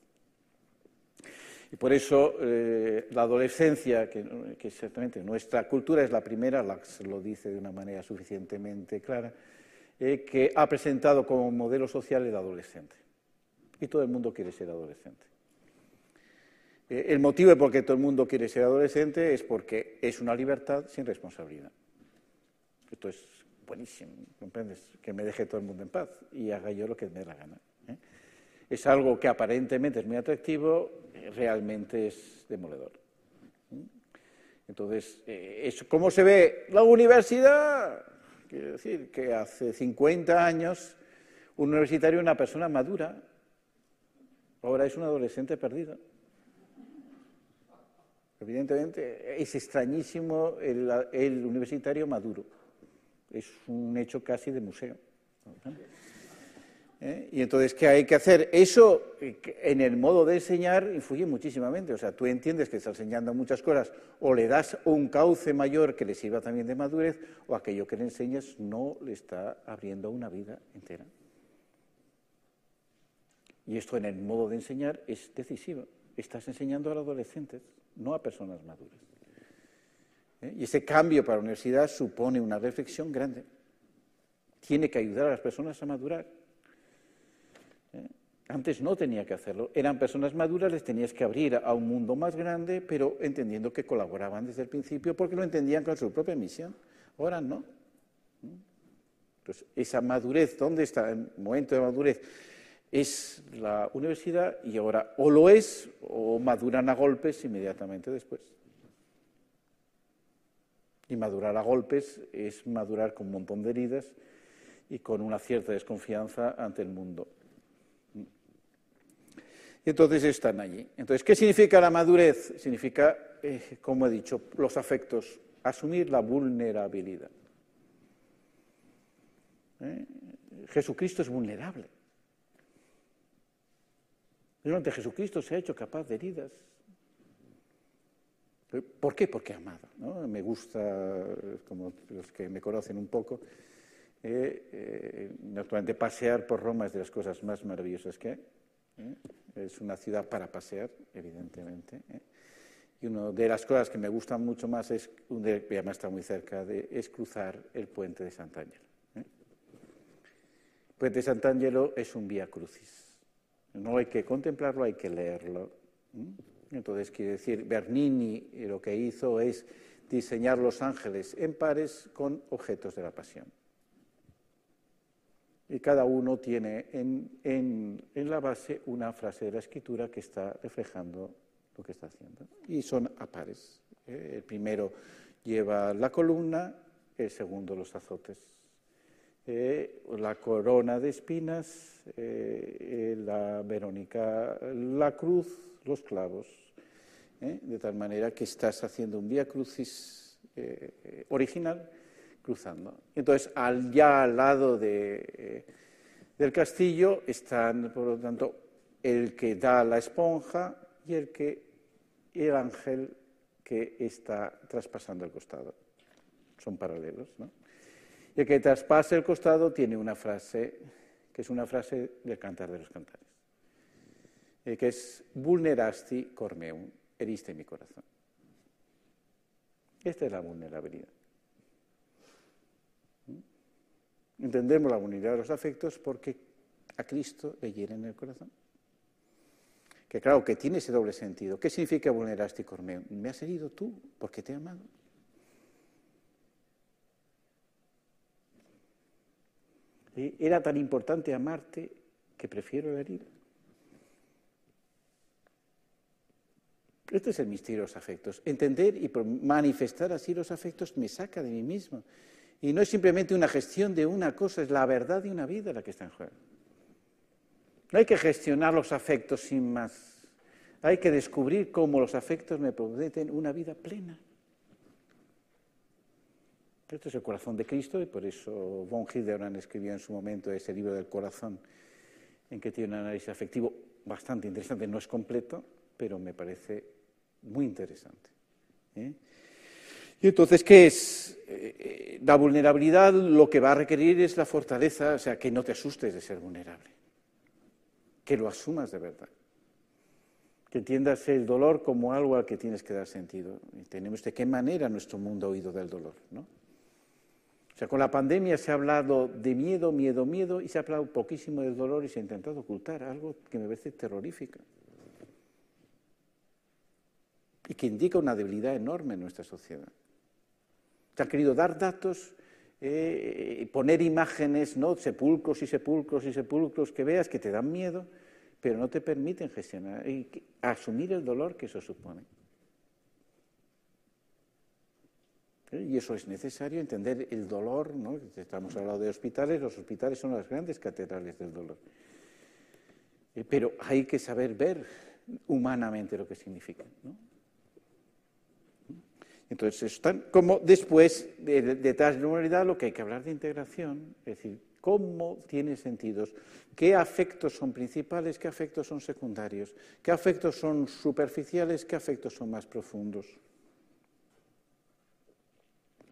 Y por eso eh, la adolescencia, que, que, exactamente nuestra cultura es la primera, la, lo dice de una manera suficientemente clara, eh, que ha presentado como modelo social el adolescente. Y todo el mundo quiere ser adolescente. Eh, el motivo por qué todo el mundo quiere ser adolescente es porque es una libertad sin responsabilidad. Esto es buenísimo, ¿comprendes? Que me deje todo el mundo en paz y haga yo lo que me dé la gana. Es algo que aparentemente es muy atractivo, realmente es demoledor. Entonces, eh, ¿cómo se ve la universidad? Quiero decir que hace 50 años un universitario una persona madura, ahora es un adolescente perdido. Evidentemente, es extrañísimo el universitario maduro es un hecho casi de museo. ¿Eh? Y entonces, ¿qué hay que hacer? Eso en el modo de enseñar influye muchísimamente. O sea, tú entiendes que estás enseñando muchas cosas, o le das un cauce mayor que le sirva también de madurez, o aquello que le enseñas no le está abriendo una vida entera. Y esto en el modo de enseñar es decisivo. Estás enseñando a los adolescentes, no a personas maduras. ¿eh? Y ese cambio para la universidad supone una reflexión grande. Tiene que ayudar a las personas a madurar. Antes no tenía que hacerlo. Eran personas maduras, les tenías que abrir a un mundo más grande, pero entendiendo que colaboraban desde el principio porque lo entendían con su propia misión. Ahora no. Entonces, esa madurez, ¿dónde está el momento de madurez? Es la universidad y ahora o lo es o maduran a golpes inmediatamente después. Y madurar a golpes es madurar con un montón de heridas y con una cierta desconfianza ante el mundo. Y entonces están allí. Entonces, ¿qué significa la madurez? Significa, eh, como he dicho, los afectos, asumir la vulnerabilidad. ¿Eh? Jesucristo es vulnerable. Durante Jesucristo se ha hecho capaz de heridas, ¿Por qué? Porque amado. ¿no? Me gusta, como los que me conocen un poco, eh, naturalmente pasear por Roma es de las cosas más maravillosas que hay. ¿Eh? Es una ciudad para pasear, evidentemente. Y una de las cosas que me gustan mucho más es, que además está muy cerca, de, es cruzar el puente de Sant'Angelo. El puente de Sant'Angelo es un vía crucis. No hay que contemplarlo, hay que leerlo. Entonces, quiere decir, Bernini lo que hizo es diseñar los ángeles en pares con objetos de la pasión. Y cada uno tiene en, la base una frase de la escritura que está reflejando lo que está haciendo. Y son a pares. ¿eh? El primero lleva la columna, el segundo los azotes. Eh, la corona de espinas, eh, la Verónica, la cruz, los clavos. de tal manera que estás haciendo un vía crucis original cruzando. Entonces, al, ya al lado de, del castillo están, por lo tanto, el que da la esponja y el que el ángel que está traspasando el costado. Son paralelos, ¿no? Y el que traspasa el costado tiene una frase que es una frase del Cantar de los Cantares, eh, que es vulnerasti cormeum, heriste mi corazón. Esta es la vulnerabilidad. ¿Mm? Entendemos la vulnerabilidad de los afectos porque a Cristo le hieren el corazón. Que claro, que tiene ese doble sentido. ¿Qué significa vulnerasti cormeum? Me has herido tú porque te he amado. Era tan importante amarte que prefiero la herida. Este es el misterio de los afectos. Entender y manifestar así los afectos me saca de mí mismo. Y no es simplemente una gestión de una cosa, es la verdad de una vida la que está en juego. No hay que gestionar los afectos sin más. Hay que descubrir cómo los afectos me prometen una vida plena. Este es el corazón de Cristo y por eso von Hildebrand escribió en su momento ese libro del corazón, en que tiene un análisis afectivo bastante interesante. No es completo, pero me parece muy interesante. ¿eh? Y entonces, ¿qué es? Eh, la vulnerabilidad lo que va a requerir es la fortaleza, o sea, que no te asustes de ser vulnerable, que lo asumas de verdad, que entiendas el dolor como algo al que tienes que dar sentido. Y tenemos de qué manera nuestro mundo ha oído del dolor, ¿no? O sea, con la pandemia se ha hablado de miedo, miedo, miedo, y se ha hablado poquísimo del dolor y se ha intentado ocultar algo que me parece terrorífico. Y que indica una debilidad enorme en nuestra sociedad. Se han querido dar datos, eh, poner imágenes, ¿no? sepulcros y sepulcros y sepulcros que veas que te dan miedo, pero no te permiten gestionar asumir el dolor que eso supone. Y eso es necesario, entender el dolor, ¿no? estamos hablando de hospitales, los hospitales son las grandes catedrales del dolor. Eh, pero hay que saber ver humanamente lo que significa. ¿no? Entonces, están como después, detrás de la humanidad, lo que hay que hablar de integración, es decir, cómo tiene sentidos, qué afectos son principales, qué afectos son secundarios, qué afectos son superficiales, qué afectos son más profundos.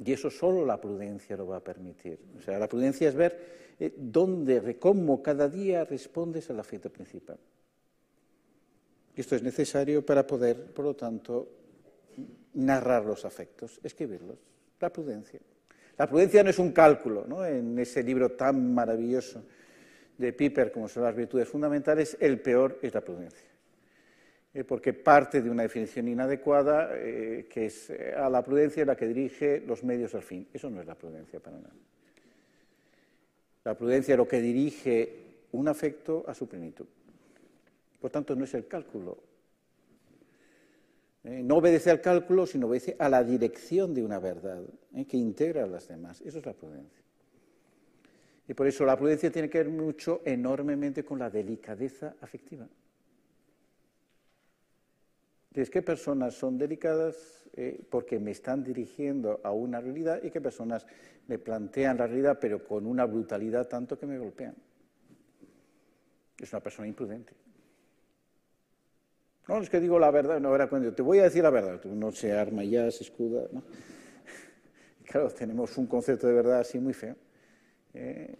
Y eso solo la prudencia lo va a permitir. O sea, la prudencia es ver eh, dónde, cómo cada día respondes al afecto principal. Esto es necesario para poder, por lo tanto, narrar los afectos, escribirlos. La prudencia. La prudencia no es un cálculo, ¿no? En ese libro tan maravilloso de Piper como son las virtudes fundamentales, el peor es la prudencia. Eh, porque parte de una definición inadecuada, eh, que es eh, a la prudencia la que dirige los medios al fin. Eso no es la prudencia para nada. La prudencia es lo que dirige un afecto a su plenitud. Por tanto, no es el cálculo. No obedece al cálculo, sino obedece a la dirección de una verdad que integra a las demás. Eso es la prudencia. Y por eso la prudencia tiene que ver mucho, enormemente, con la delicadeza afectiva. ¿qué personas son delicadas eh, porque me están dirigiendo a una realidad y qué personas me plantean la realidad pero con una brutalidad tanto que me golpean? Es una persona imprudente. No, es que digo la verdad, no, era cuando te voy a decir la verdad, no se arma ya, se escuda, ¿no? *laughs* Claro, tenemos un concepto de verdad así muy feo. Eh,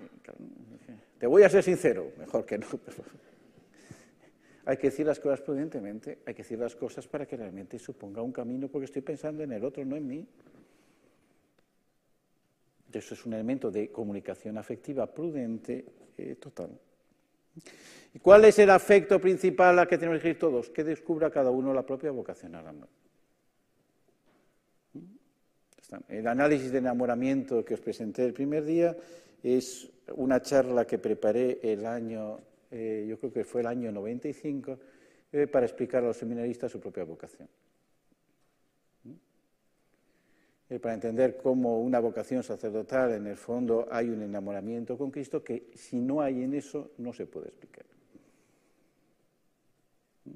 te voy a ser sincero, mejor que no. *laughs* Hay que decir las cosas prudentemente, hay que decir las cosas para que realmente suponga un camino, porque estoy pensando en el otro, no en mí. Eso es un elemento de comunicación afectiva prudente eh, total. ¿Y cuál es el afecto principal al que tenemos que ir todos? Que descubra cada uno la propia vocación al amor. El análisis de enamoramiento que os presenté el primer día es una charla que preparé el año eh, yo creo que fue el año 95, eh, para explicar a los seminaristas su propia vocación. ¿Mm? Eh, para entender cómo una vocación sacerdotal, en el fondo, hay un enamoramiento con Cristo que si no hay en eso, no se puede explicar. ¿Mm?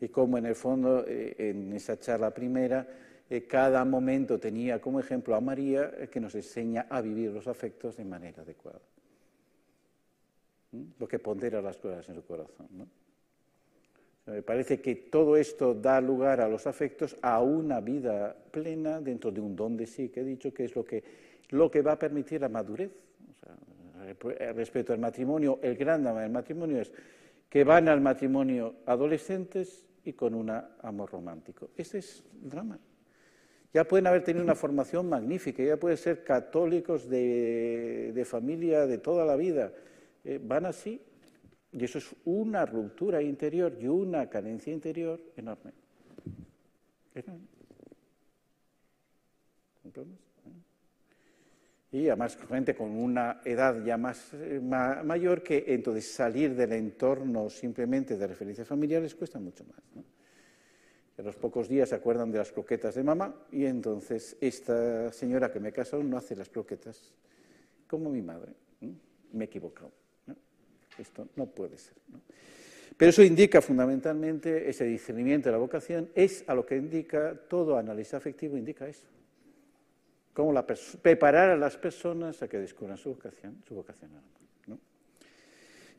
Y cómo, en el fondo, en esa charla primera, eh, cada momento tenía como ejemplo a María, eh, que nos enseña a vivir los afectos de manera adecuada. ¿Mm? Lo que pondera las cosas en su corazón. Me parece que todo esto da lugar a los afectos a una vida plena dentro de un don de sí que he dicho que es lo que, lo que va a permitir la madurez. respecto al matrimonio, el gran drama del matrimonio es que van al matrimonio adolescentes y con un amor romántico. Ese es el drama. Ya pueden haber tenido una formación magnífica, ya pueden ser católicos de, familia de toda la vida. Eh, van así. Y eso es una ruptura interior y una carencia interior enorme. enorme. Y además gente con una edad ya más eh, mayor que entonces salir del entorno simplemente de referencias familiares cuesta mucho más. a los pocos días se acuerdan de las croquetas de mamá y entonces esta señora que me casó no hace las croquetas como mi madre. Me he equivocado. Esto no puede ser. Pero eso indica fundamentalmente ese discernimiento de la vocación, es a lo que indica todo análisis afectivo, indica eso. Cómo preparar a las personas a que descubran su vocación, su vocación ¿no?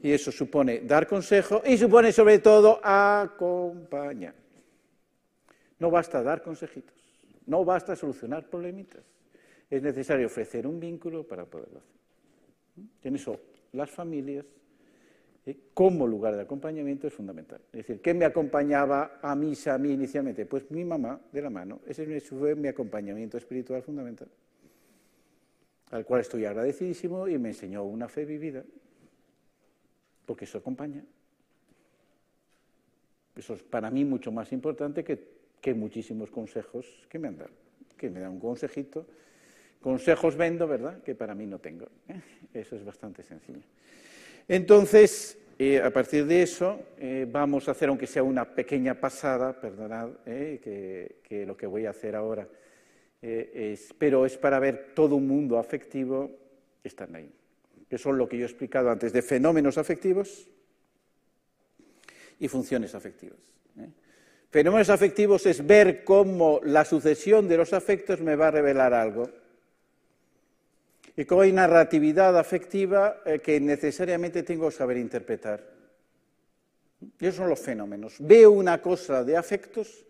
Y eso supone dar consejo y supone sobre todo acompañar. No basta dar consejitos, no basta solucionar problemitas. Es necesario ofrecer un vínculo para poderlo hacer. En eso, las familias, como lugar de acompañamiento, es fundamental. Es decir, ¿qué me acompañaba a misa a mí inicialmente? Pues mi mamá de la mano. Ese fue mi acompañamiento espiritual fundamental, al cual estoy agradecidísimo y me enseñó una fe vivida, porque eso acompaña. Eso es para mí mucho más importante que que muchísimos consejos que me han dado, que me dan un consejito. Consejos vendo, ¿verdad? Que para mí no tengo. ¿eh? Eso es bastante sencillo. Entonces, eh, a partir de eso, eh, vamos a hacer, aunque sea una pequeña pasada, perdonad, que, lo que voy a hacer ahora, es, pero es para ver todo un mundo afectivo, están ahí, que son lo que yo he explicado antes de fenómenos afectivos y funciones afectivas. Fenómenos afectivos es ver cómo la sucesión de los afectos me va a revelar algo. Y cómo hay narratividad afectiva eh, que necesariamente tengo que saber interpretar. Y esos son los fenómenos. Veo una cosa de afectos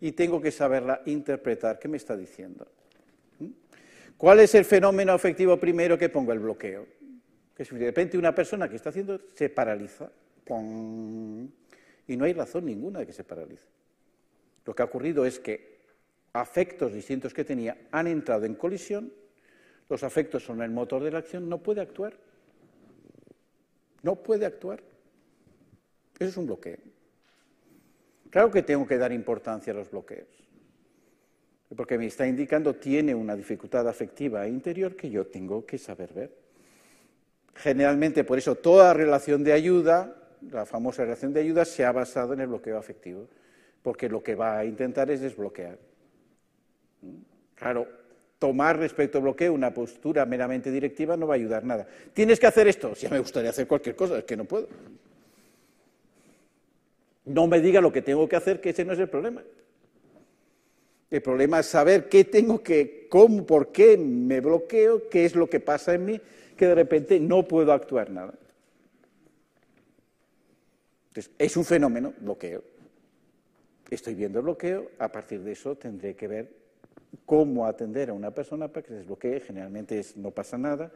y tengo que saberla interpretar. ¿Qué me está diciendo? ¿Mm? ¿Cuál es el fenómeno afectivo primero que pongo? El bloqueo. Que si de repente una persona que está haciendo se paraliza. Y no hay razón ninguna de que se paralice. Lo que ha ocurrido es que afectos distintos que tenía han entrado en colisión, los afectos son el motor de la acción, no puede actuar. No puede actuar. Eso es un bloqueo. Claro que tengo que dar importancia a los bloqueos, porque me está indicando tiene una dificultad afectiva interior que yo tengo que saber ver. Generalmente, por eso, toda relación de ayuda, la famosa relación de ayuda, se ha basado en el bloqueo afectivo porque lo que va a intentar es desbloquear. Claro, tomar respecto al bloqueo una postura meramente directiva no va a ayudar nada. Tienes que hacer esto. Si me gustaría hacer cualquier cosa, es que no puedo. No me diga lo que tengo que hacer, que ese no es el problema. El problema es saber qué tengo que, cómo, por qué me bloqueo, qué es lo que pasa en mí, que de repente no puedo actuar nada. Entonces, es un fenómeno, bloqueo estoy viendo el bloqueo, a partir de eso tendré que ver cómo atender a una persona para que se desbloquee. Generalmente no pasa nada,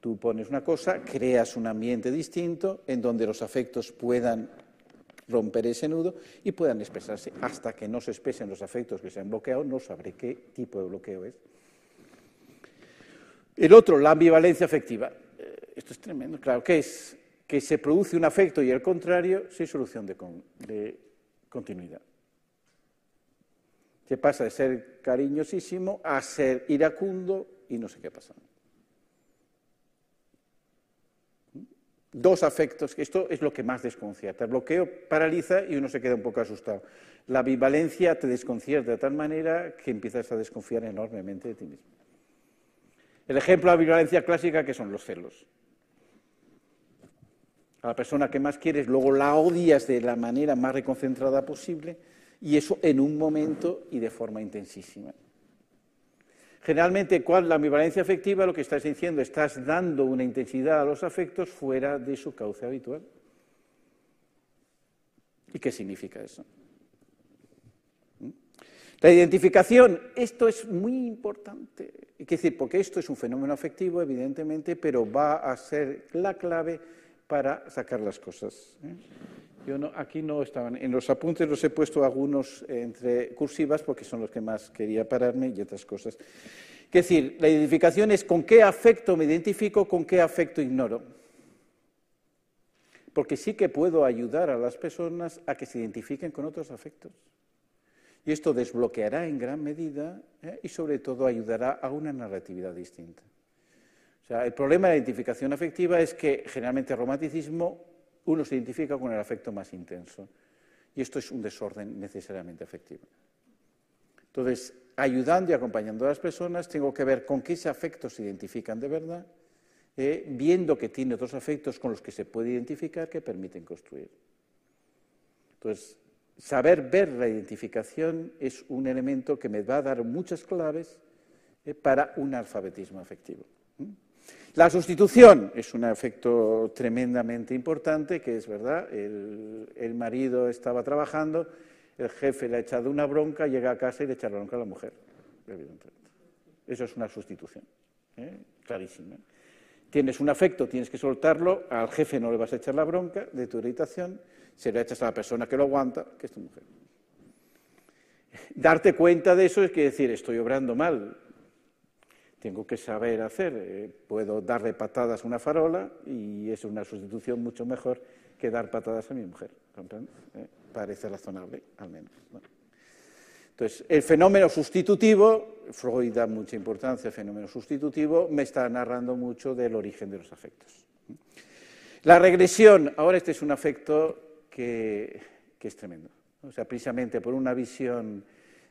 tú pones una cosa, creas un ambiente distinto en donde los afectos puedan romper ese nudo y puedan expresarse. Hasta que no se expresen los afectos que se han bloqueado, no sabré qué tipo de bloqueo es. El otro, la ambivalencia afectiva. Eh, esto es tremendo, claro, ¿qué es? Que se produce un afecto y el contrario sin solución de continuidad que pasa de ser cariñosísimo a ser iracundo y no sé qué pasa. Dos afectos, que esto es lo que más desconcierta. El bloqueo paraliza y uno se queda un poco asustado. La bivalencia te desconcierta de tal manera que empiezas a desconfiar enormemente de ti mismo. El ejemplo de la bivalencia clásica que son los celos. A la persona que más quieres, luego la odias de la manera más reconcentrada posible Y eso en un momento y de forma intensísima. Generalmente, ¿cuál la ambivalencia afectiva? Lo que estás diciendo, estás dando una intensidad a los afectos fuera de su cauce habitual. ¿Y qué significa eso? ¿Mm? La identificación, esto es muy importante. Es decir, porque esto es un fenómeno afectivo, evidentemente, pero va a ser la clave para sacar las cosas. ¿eh? Yo no, aquí no estaban, en los apuntes los he puesto algunos entre cursivas porque son los que más quería pararme y otras cosas. Es decir, la identificación es con qué afecto me identifico, con qué afecto ignoro. Porque sí que puedo ayudar a las personas a que se identifiquen con otros afectos. Y esto desbloqueará en gran medida ¿eh? y sobre todo ayudará a una narratividad distinta. O sea, el problema de la identificación afectiva es que generalmente el romanticismo uno se identifica con el afecto más intenso. Y esto es un desorden necesariamente afectivo. Entonces, ayudando y acompañando a las personas, tengo que ver con qué afectos se identifican de verdad, eh, viendo que tiene otros afectos con los que se puede identificar que permiten construir. Entonces, saber ver la identificación es un elemento que me va a dar muchas claves eh, para un alfabetismo afectivo. La sustitución es un efecto tremendamente importante, que es verdad, el, marido estaba trabajando, el jefe le ha echado una bronca, llega a casa y le echa la bronca a la mujer, Eso es una sustitución, ¿eh? clarísima. Tienes un afecto, tienes que soltarlo, al jefe no le vas a echar la bronca de tu irritación, se lo echas a la persona que lo aguanta, que es tu mujer. Darte cuenta de eso es que decir, estoy obrando mal, tengo que saber hacer. Eh, puedo darle patadas a una farola y es una sustitución mucho mejor que dar patadas a mi mujer. Eh, parece razonable, al menos. Entonces, el fenómeno sustitutivo, Freud da mucha importancia al fenómeno sustitutivo, me está narrando mucho del origen de los afectos. La regresión, ahora este es un afecto que es tremendo. O sea, precisamente por una visión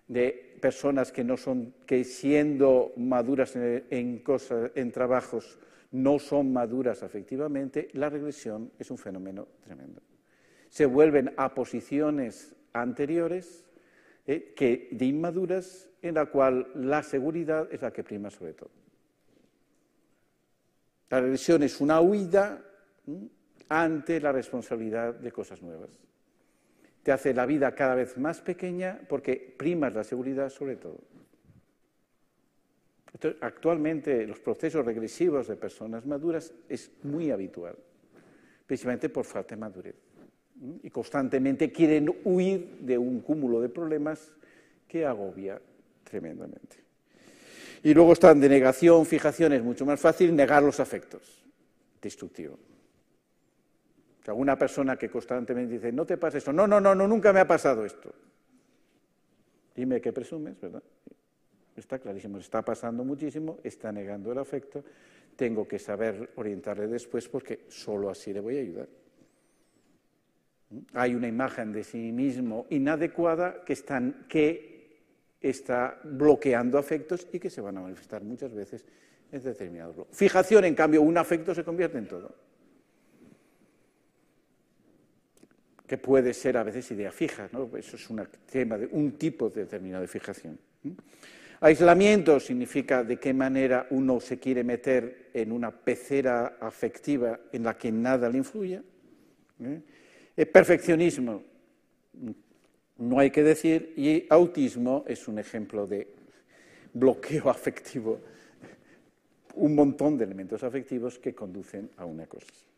de personas que no son, que siendo maduras en, cosas, en trabajos, no son maduras afectivamente, la regresión es un fenómeno tremendo. Se vuelven a posiciones anteriores eh, que de inmaduras en la cual la seguridad es la que prima sobre todo. La regresión es una huida ante la responsabilidad de cosas nuevas te hace la vida cada vez más pequeña porque primas la seguridad sobre todo. actualmente los procesos regresivos de personas maduras es muy habitual, precisamente por falta de madurez. Y constantemente quieren huir de un cúmulo de problemas que agobia tremendamente. Y luego están de negación, fijación, es mucho más fácil negar los afectos, destructivo. Alguna persona que constantemente dice, no te pasa esto, no, no, no, no, nunca me ha pasado esto. Dime qué presumes, ¿verdad? Está clarísimo, está pasando muchísimo, está negando el afecto, tengo que saber orientarle después porque solo así le voy a ayudar. Hay una imagen de sí mismo inadecuada que, están, que está bloqueando afectos y que se van a manifestar muchas veces en determinados Fijación, en cambio, un afecto se convierte en todo. Que puede ser a veces idea fija, eso es un tema de un tipo determinado de fijación. Aislamiento significa de qué manera uno se quiere meter en una pecera afectiva en la que nada le influye. ¿eh? Perfeccionismo, no hay que decir, y autismo es un ejemplo de bloqueo afectivo, un montón de elementos afectivos que conducen a una cosa.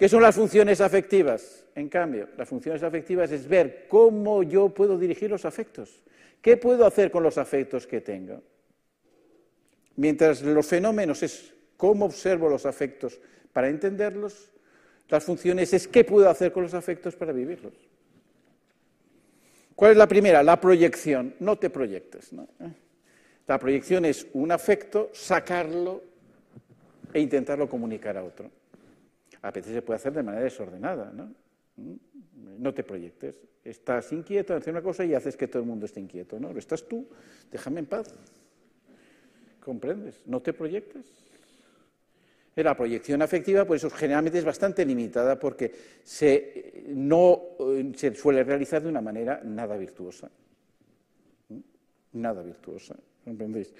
¿Qué son las funciones afectivas? En cambio, las funciones afectivas es ver cómo yo puedo dirigir los afectos. ¿Qué puedo hacer con los afectos que tengo? Mientras los fenómenos es cómo observo los afectos para entenderlos, las funciones es qué puedo hacer con los afectos para vivirlos. ¿Cuál es la primera? La proyección. No te proyectes. La proyección es un afecto, sacarlo e intentarlo comunicar a otro a veces se puede hacer de manera desordenada, ¿no? Mm, no te proyectes. Estás inquieto, haces una cosa y haces que todo el mundo esté inquieto, ¿no? Lo estás tú, déjame en paz. ¿Comprendes? No te proyectes. La proyección afectiva, por eso generalmente es bastante limitada porque se, no se suele realizar de una manera nada virtuosa. Nada virtuosa, ¿comprendéis?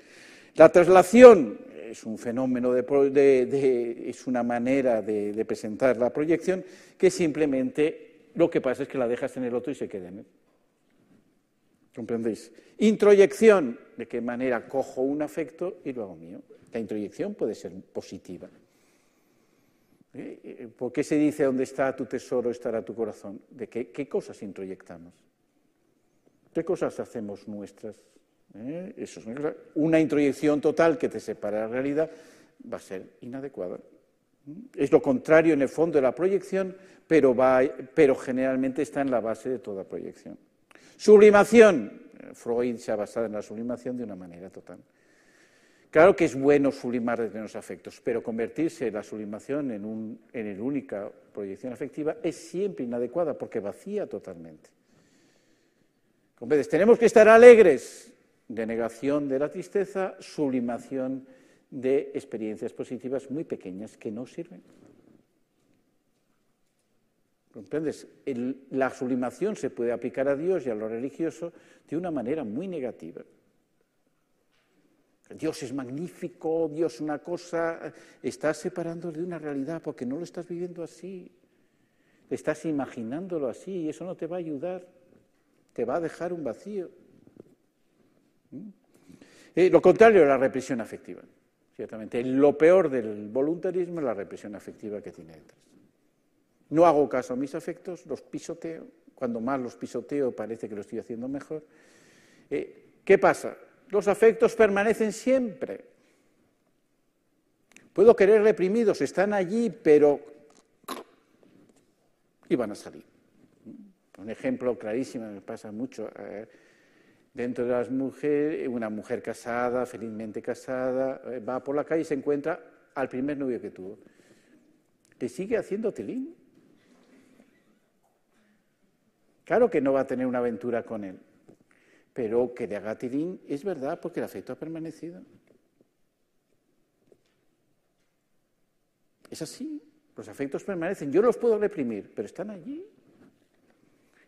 La traslación es un fenómeno, de, es una manera de, presentar la proyección que simplemente lo que pasa es que la dejas en el otro y se queda en él. ¿Comprendéis? Introyección, de qué manera cojo un afecto y lo hago mío. La introyección puede ser positiva. ¿Eh? ¿Por qué se dice donde está tu tesoro estará tu corazón? ¿De qué, cosas introyectamos? ¿Qué cosas hacemos nuestras? ¿Eh? Eso es una introyección total que te separa de la realidad va a ser inadecuada. Es lo contrario en el fondo de la proyección, pero, va, pero generalmente está en la base de toda proyección. Sublimación. Freud se ha basado en la sublimación de una manera total. Claro que es bueno sublimar los afectos, pero convertirse la sublimación en, un, en la única proyección afectiva es siempre inadecuada porque vacía totalmente. Tenemos que estar alegres de negación de la tristeza, sublimación de experiencias positivas muy pequeñas que no sirven. ¿Comprendes? la sublimación se puede aplicar a Dios y a lo religioso de una manera muy negativa. Dios es magnífico, Dios es una cosa, estás separándolo de una realidad porque no lo estás viviendo así, estás imaginándolo así y eso no te va a ayudar, te va a dejar un vacío. ¿Mm? Eh, lo contrario es la represión afectiva, ciertamente. Lo peor del voluntarismo es la represión afectiva que tiene detrás. No hago caso a mis afectos, los pisoteo, cuando más los pisoteo parece que lo estoy haciendo mejor. Eh, ¿Qué pasa? Los afectos permanecen siempre. Puedo querer reprimidos, están allí, pero iban a salir. Un ejemplo clarísimo, me pasa mucho. Eh, dentro de las mujeres, una mujer casada, felizmente casada, eh, va por la calle y se encuentra al primer novio que tuvo. Le sigue haciendo telín. Claro que no va a tener una aventura con él, pero que le haga tirín es verdad porque el afecto ha permanecido. Es así, los afectos permanecen. Yo los puedo reprimir, pero están allí.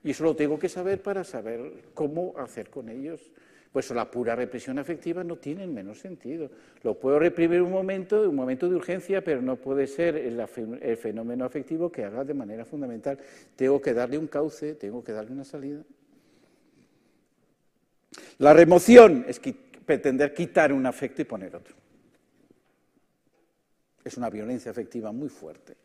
Y eso lo tengo que saber para saber cómo hacer con ellos. Pues la pura represión afectiva no tiene el menos sentido. Lo puedo reprimir un momento, un momento de urgencia, pero no puede ser el fenómeno afectivo que haga de manera fundamental. Tengo que darle un cauce, tengo que darle una salida. La remoción es pretender quitar un afecto y poner otro. Es una violencia afectiva muy fuerte.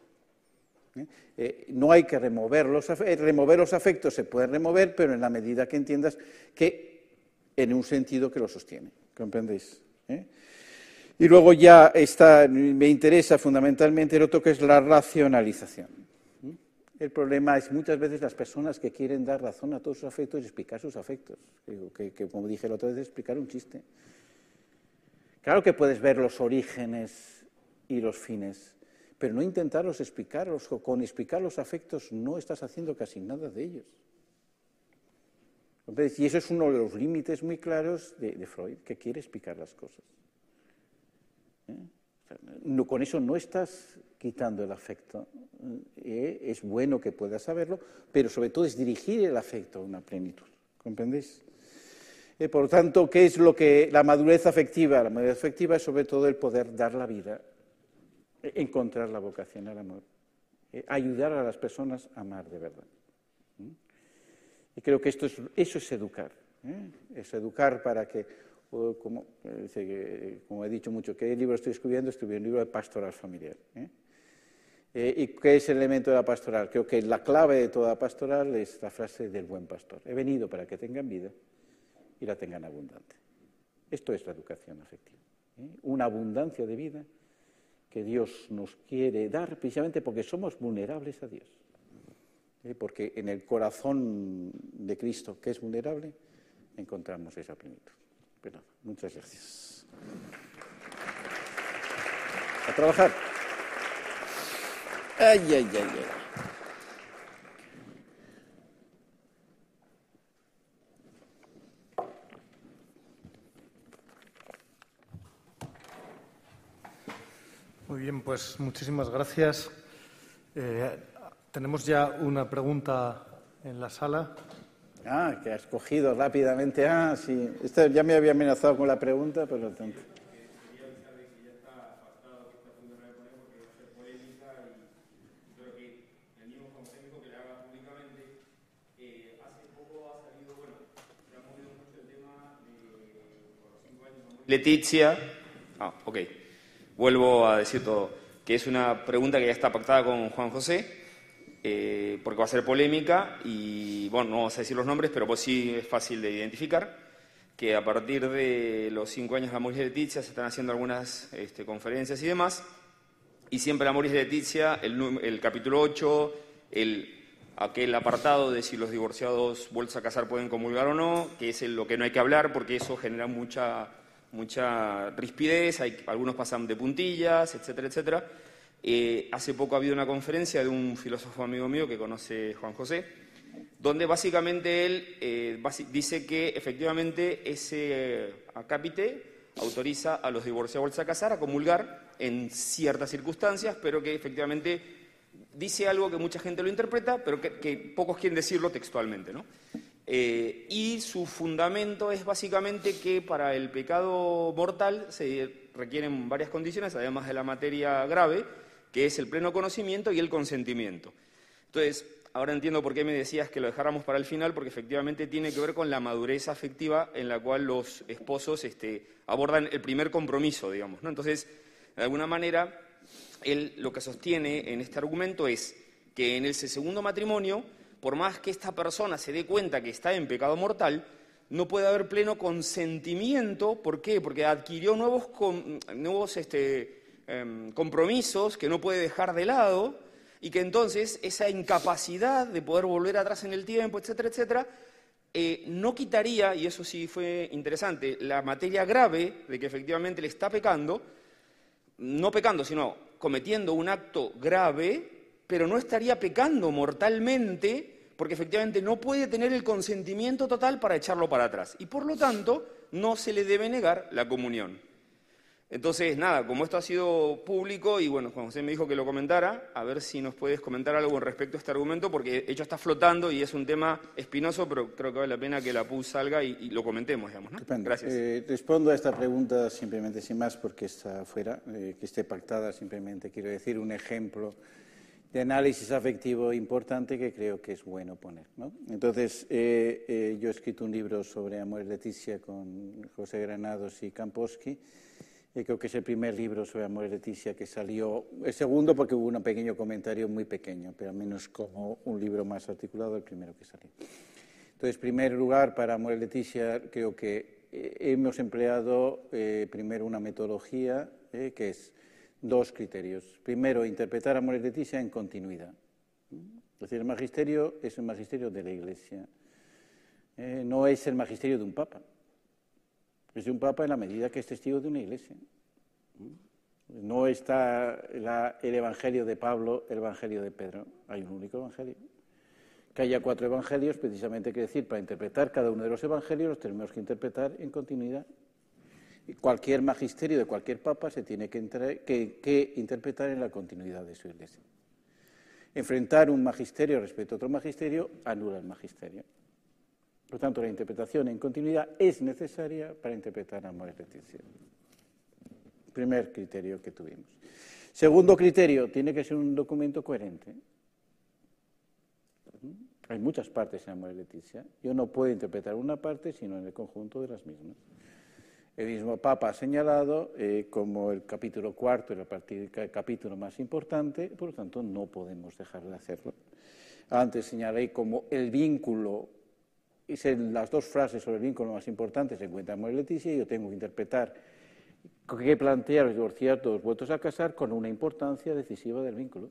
¿Eh? Eh, no hay que remover los afectos. Eh, remover los afectos se puede remover, pero en la medida que entiendas que en un sentido que lo sostiene. ¿Comprendéis? Y luego ya está, me interesa fundamentalmente el otro que es la racionalización. El problema es muchas veces las personas que quieren dar razón a todos sus afectos y explicar sus afectos. Que, como dije la otra vez, explicar un chiste. Claro que puedes ver los orígenes y los fines, pero no intentarlos explicarlos. Con explicar los afectos no estás haciendo casi nada de ellos. Y eso es uno de los límites muy claros de, Freud, que quiere explicar las cosas. ¿Eh? con eso no estás quitando el afecto. Eh, es bueno que puedas saberlo, pero sobre todo es dirigir el afecto a una plenitud. ¿Comprendéis? Eh, por lo tanto, ¿qué es lo que la madurez afectiva? La madurez afectiva es sobre todo el poder dar la vida, encontrar la vocación al amor, ayudar a las personas a amar de verdad. Y creo que esto es, eso es educar. Es educar para que, como, he dicho mucho, ¿qué libro estoy escribiendo? Estoy un libro de pastoral familiar. Eh, ¿Y qué es el elemento de la pastoral? Creo que la clave de toda pastoral es la frase del buen pastor. He venido para que tengan vida y la tengan abundante. Esto es la educación afectiva. ¿eh? Una abundancia de vida que Dios nos quiere dar precisamente porque somos vulnerables a Dios. ¿eh? Porque en el corazón de Cristo, que es vulnerable, encontramos esa plenitud. muchas gracias. A trabajar. Ay, ay, ay, ay. Bien, pues muchísimas gracias. Eh, tenemos ya una pregunta en la sala. Ah, que ha escogido rápidamente. Ah, sí. Este ya me había amenazado con la pregunta, pero tanto. Leticia, ah, ok, vuelvo a decir todo, que es una pregunta que ya está pactada con Juan José, eh, porque va a ser polémica y, bueno, no vamos a decir los nombres, pero pues sí es fácil de identificar, que a partir de los cinco años de la Moris Leticia se están haciendo algunas este, conferencias y demás, y siempre la Moris Leticia, el, el capítulo 8, el aquel apartado de si los divorciados vueltos a casar pueden comulgar o no, que es lo que no hay que hablar porque eso genera mucha mucha rispidez, hay, algunos pasan de puntillas, etcétera, etcétera. Eh, hace poco ha habido una conferencia de un filósofo amigo mío que conoce Juan José, donde básicamente él eh, dice que efectivamente ese eh, acápite autoriza a los divorciados a casar, a comulgar en ciertas circunstancias, pero que efectivamente dice algo que mucha gente lo interpreta, pero que, que pocos quieren decirlo textualmente. ¿no? Eh, y su fundamento es básicamente que para el pecado mortal se requieren varias condiciones, además de la materia grave, que es el pleno conocimiento y el consentimiento. Entonces, ahora entiendo por qué me decías que lo dejáramos para el final, porque efectivamente tiene que ver con la madurez afectiva en la cual los esposos este, abordan el primer compromiso, digamos. Entonces, de alguna manera, él lo que sostiene en este argumento es que en ese segundo matrimonio por más que esta persona se dé cuenta que está en pecado mortal, no puede haber pleno consentimiento. ¿Por qué? Porque adquirió nuevos, nuevos este, em, compromisos que no puede dejar de lado y que entonces esa incapacidad de poder volver atrás en el tiempo, etcétera, etcétera, eh, no quitaría, y eso sí fue interesante, la materia grave de que efectivamente le está pecando, no pecando, sino cometiendo un acto grave pero no estaría pecando mortalmente porque efectivamente no puede tener el consentimiento total para echarlo para atrás. Y por lo tanto, no se le debe negar la comunión. Entonces, nada, como esto ha sido público y bueno, Juan José me dijo que lo comentara, a ver si nos puedes comentar algo con respecto a este argumento, porque hecho está flotando y es un tema espinoso, pero creo que vale la pena que la PUS salga y, lo comentemos, digamos. ¿no? Gracias. Eh, respondo a esta pregunta simplemente sin más, porque está fuera, eh, que esté pactada, simplemente quiero decir un ejemplo de análisis afectivo importante que creo que es bueno poner. Entonces, eh, eh, yo he escrito un libro sobre Amor y Leticia con José Granados y Kamposky. y creo que es el primer libro sobre Amor y Leticia que salió. El segundo porque hubo un pequeño comentario muy pequeño, pero al menos como un libro más articulado, el primero que salió. Entonces, en primer lugar, para Amor y Leticia, creo que eh, hemos empleado primero una metodología que es dos criterios. Primero, interpretar Amor y Leticia en continuidad. Es decir, el magisterio es el magisterio de la Iglesia. Eh, no es el magisterio de un papa. Es de un papa en la medida que es testigo de una iglesia. No está el Evangelio de Pablo, el Evangelio de Pedro. Hay un único Evangelio. Que haya cuatro Evangelios, precisamente quiere decir, para interpretar cada uno de los Evangelios los tenemos que interpretar en continuidad cualquier magisterio de cualquier papa se tiene que, interpretar en la continuidad de su iglesia. Enfrentar un magisterio respecto a otro magisterio anula el magisterio. Por tanto, la interpretación en continuidad es necesaria para interpretar Amor y Leticia. Primer criterio que tuvimos. Segundo criterio, tiene que ser un documento coherente. Hay muchas partes en Amor y Leticia. Yo no puedo interpretar una parte sino en el conjunto de las mismas. El mismo Papa ha señalado eh, como el capítulo cuarto era el capítulo más importante, por lo tanto no podemos dejar de hacerlo. Antes señalé como el vínculo, las dos frases sobre el vínculo más importante se encuentran en Leticia y yo tengo que interpretar qué plantea los divorciados vueltos a casar con una importancia decisiva del vínculo.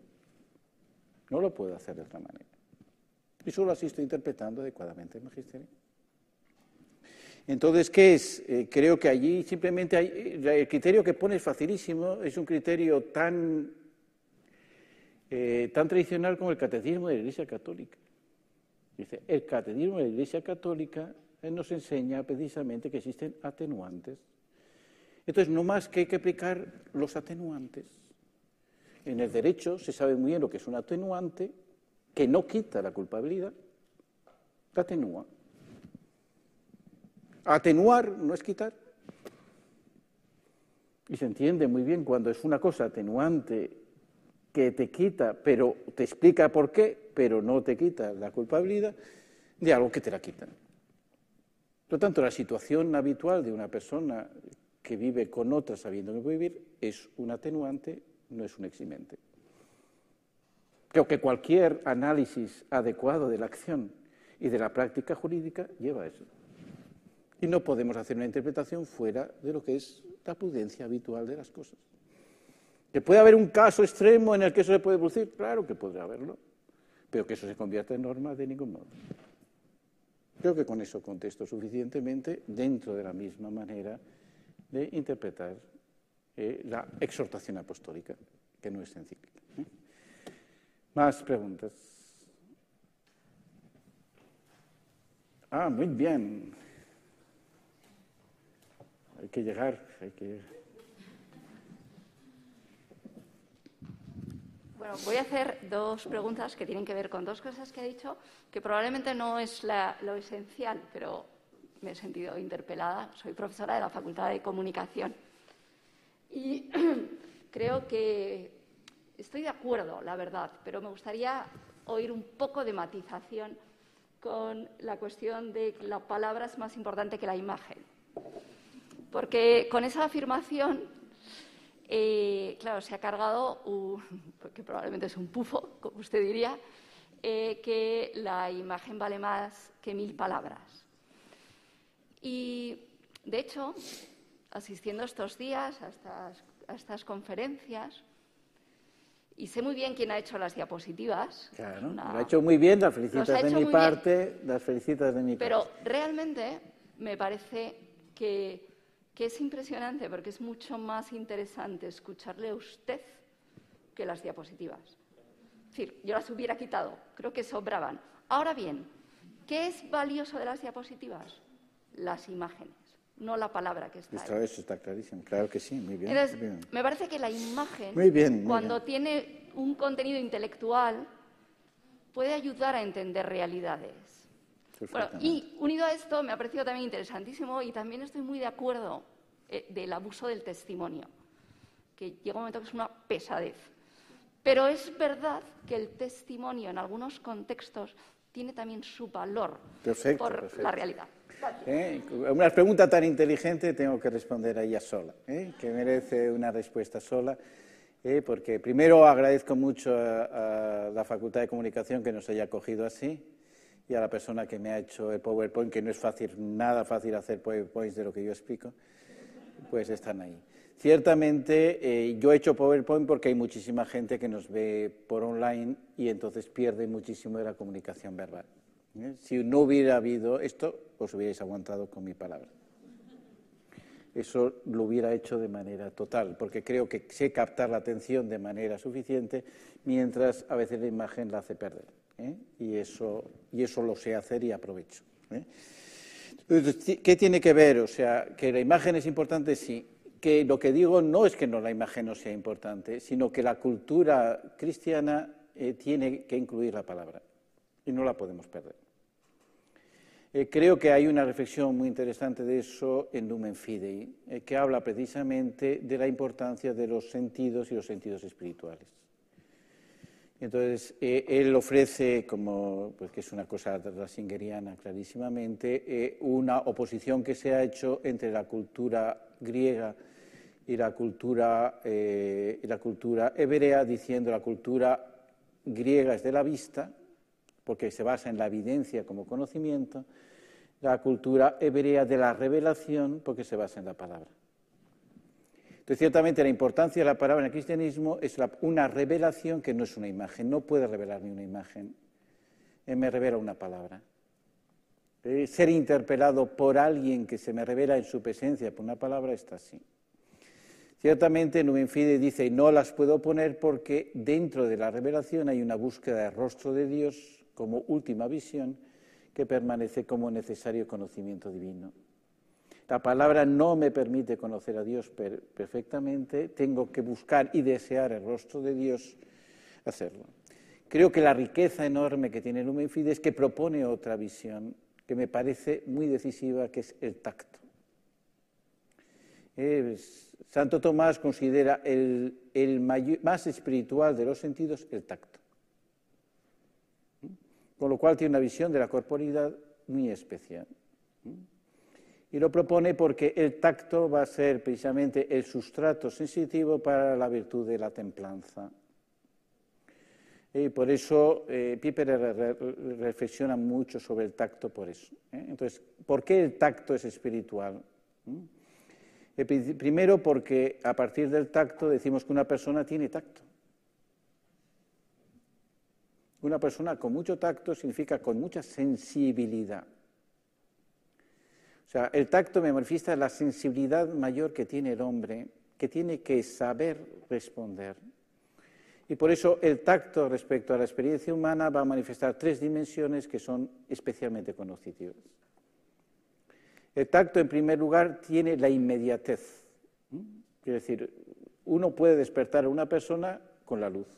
No lo puedo hacer de otra manera. Y solo así estoy interpretando adecuadamente el magisterio. Entonces, ¿qué es? Eh, creo que allí simplemente hay, eh, el criterio que pone es facilísimo, es un criterio tan, eh, tan tradicional como el catecismo de la Iglesia Católica. Dice, el catecismo de la Iglesia Católica nos enseña precisamente que existen atenuantes. Entonces, no más que hay que aplicar los atenuantes. En el derecho se sabe muy bien lo que es un atenuante que no quita la culpabilidad, la atenúa. Atenuar no es quitar. Y se entiende muy bien cuando es una cosa atenuante que te quita, pero te explica por qué, pero no te quita la culpabilidad, de algo que te la quitan. Por lo tanto, la situación habitual de una persona que vive con otra sabiendo que vivir es un atenuante, no es un eximente. Creo que cualquier análisis adecuado de la acción y de la práctica jurídica lleva a eso. Y no podemos hacer una interpretación fuera de lo que es la prudencia habitual de las cosas. ¿Que puede haber un caso extremo en el que eso se puede producir? Claro que podrá haberlo, pero que eso se convierta en norma de ningún modo. Creo que con eso contesto suficientemente dentro de la misma manera de interpretar eh, la exhortación apostólica, que no es sencilla. ¿eh? Más preguntas. Ah, muy bien. Hay que llegar, hay que... Bueno, voy a hacer dos preguntas que tienen que ver con dos cosas que ha dicho, que probablemente no es lo esencial, pero me he sentido interpelada. Soy profesora de la Facultad de Comunicación y *clears throat* creo que estoy de acuerdo, la verdad, pero me gustaría oír un poco de matización con la cuestión de que la palabra es más importante que la imagen. Porque con esa afirmación, eh, claro, se ha cargado, un, que probablemente es un pufo, como usted diría, eh, que la imagen vale más que mil palabras. Y, de hecho, asistiendo estos días a estas, a estas conferencias, y sé muy bien quién ha hecho las diapositivas. Claro, lo ha hecho muy bien, las felicitas de mi parte, las felicitas de mi Pero realmente me parece que que es impresionante porque es mucho más interesante escucharle a usted que las diapositivas. Es decir, yo las hubiera quitado, creo que sobraban. Ahora bien, ¿qué es valioso de las diapositivas? Las imágenes, no la palabra que está ahí. Eso está clarísimo, claro que sí, muy bien. Me parece que la imagen, cuando tiene un contenido intelectual, puede ayudar a entender realidades y unido a esto, me ha parecido también interesantísimo y también estoy muy de acuerdo eh, del abuso del testimonio, que llega un momento que es una pesadez. Pero es verdad que el testimonio en algunos contextos tiene también su valor por la realidad. ¿Eh? Una pregunta tan inteligente tengo que responder a ella sola, ¿eh? que merece una respuesta sola. porque primero agradezco mucho a, la Facultad de Comunicación que nos haya acogido así, y a la persona que me ha hecho el PowerPoint, que no es fácil, nada fácil hacer PowerPoints de lo que yo explico, pues están ahí. Ciertamente, eh, yo he hecho PowerPoint porque hay muchísima gente que nos ve por online y entonces pierde muchísimo de la comunicación verbal. ¿eh? Si no hubiera habido esto, os hubierais aguantado con mi palabra. Eso lo hubiera hecho de manera total, porque creo que sé captar la atención de manera suficiente, mientras a veces la imagen la hace perder. ¿Eh? y, eso, y eso lo sé hacer y aprovecho. ¿eh? ¿Qué tiene que ver? O sea, que la imagen es importante, sí. Que lo que digo no es que no, la imagen no sea importante, sino que la cultura cristiana eh, tiene que incluir la palabra y no la podemos perder. creo que hay una reflexión muy interesante de eso en Lumen Fidei, que habla precisamente de la importancia de los sentidos y los sentidos espirituales. Entonces, eh, él ofrece, como pues, que es una cosa rasingeriana clarísimamente, eh, una oposición que se ha hecho entre la cultura griega y la cultura, eh, y la cultura hebrea, diciendo la cultura griega es de la vista, porque se basa en la evidencia como conocimiento, la cultura hebrea de la revelación, porque se basa en la palabra. Entonces, ciertamente la importancia de la palabra en el cristianismo es una revelación que no es una imagen, no puede revelarme una imagen, eh, me revela una palabra. Eh, ser interpelado por alguien que se me revela en su presencia por una palabra está así. Ciertamente Numen Fide dice, no las puedo poner porque dentro de la revelación hay una búsqueda del rostro de Dios como última visión que permanece como necesario conocimiento divino. La palabra no me permite conocer a Dios perfectamente, tengo que buscar y desear el rostro de Dios, hacerlo. Creo que la riqueza enorme que tiene Lumen Fide es que propone otra visión que me parece muy decisiva, que es el tacto. Santo Tomás considera el, más espiritual de los sentidos el tacto. Con lo cual tiene una visión de la corporidad muy especial. Y lo propone porque el tacto va a ser precisamente el sustrato sensitivo para la virtud de la templanza. Y por eso eh, Piper reflexiona mucho sobre el tacto por eso. ¿eh? Entonces, ¿por qué el tacto es espiritual? ¿Mm? Eh, primero porque a partir del tacto decimos que una persona tiene tacto. Una persona con mucho tacto significa con mucha sensibilidad. El tacto me manifiesta la sensibilidad mayor que tiene el hombre, que tiene que saber responder. Y por eso el tacto respecto a la experiencia humana va a manifestar tres dimensiones que son especialmente conocidas. El tacto, en primer lugar, tiene la inmediatez. Es decir, uno puede despertar a una persona con la luz,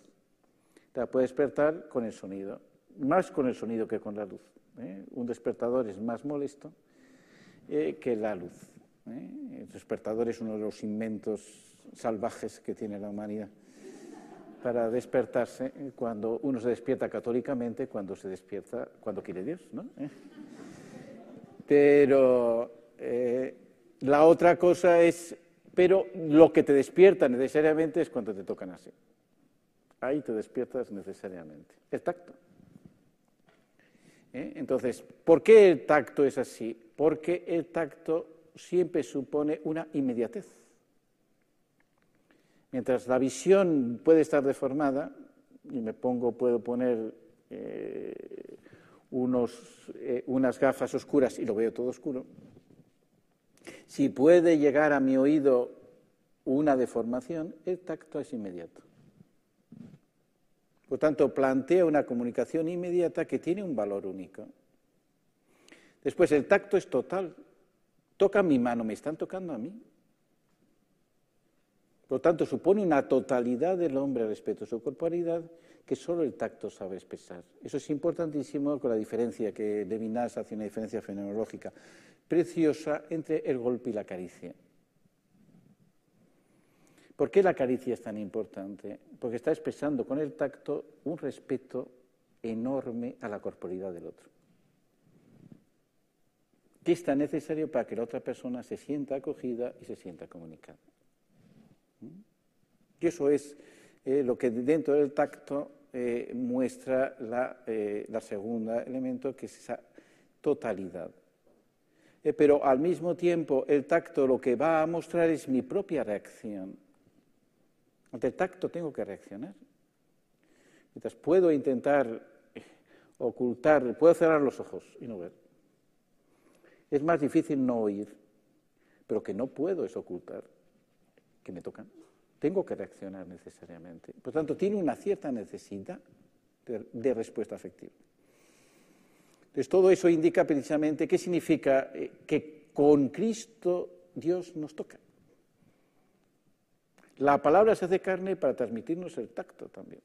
la puede despertar con el sonido, más con el sonido que con la luz. ¿eh? Un despertador es más molesto eh, que la luz. ¿eh? El despertador es uno de los inventos salvajes que tiene la humanidad para despertarse cuando uno se despierta católicamente, cuando se despierta cuando quiere Dios, ¿no? ¿Eh? Pero la otra cosa es, pero lo que te despierta necesariamente es cuando te tocan así. Ahí te despiertas necesariamente. El tacto. Entonces, ¿por qué el tacto es así? Porque el tacto siempre supone una inmediatez. Mientras la visión puede estar deformada, y me pongo, puedo poner eh, eh, unas gafas oscuras y lo veo todo oscuro, si puede llegar a mi oído una deformación, el tacto es inmediato. Por tanto, plantea una comunicación inmediata que tiene un valor único. Después, el tacto es total. Toca mi mano, me están tocando a mí. Por lo tanto, supone una totalidad del hombre respecto a su corporalidad que solo el tacto sabe expresar. Eso es importantísimo con la diferencia que Levinas hace una diferencia fenomenológica preciosa entre el golpe y la caricia. ¿Por qué la caricia es tan importante? Porque está expresando con el tacto un respeto enorme a la corporalidad del otro. Que es tan necesario para que la otra persona se sienta acogida y se sienta comunicada. Y eso es eh, lo que dentro del tacto eh, muestra la, eh, la segunda elemento, que es esa totalidad. pero al mismo tiempo el tacto lo que va a mostrar es mi propia reacción. Ante el tacto tengo que reaccionar. Entonces puedo intentar ocultar, puedo cerrar los ojos y no ver. Es más difícil no oír, pero que no puedo es ocultar, que me tocan tengo que reaccionar necesariamente. Por tanto, tiene una cierta necesidad de, respuesta afectiva. Entonces, todo eso indica precisamente qué significa eh, que con Cristo Dios nos toca. La palabra se hace carne para transmitirnos el tacto también.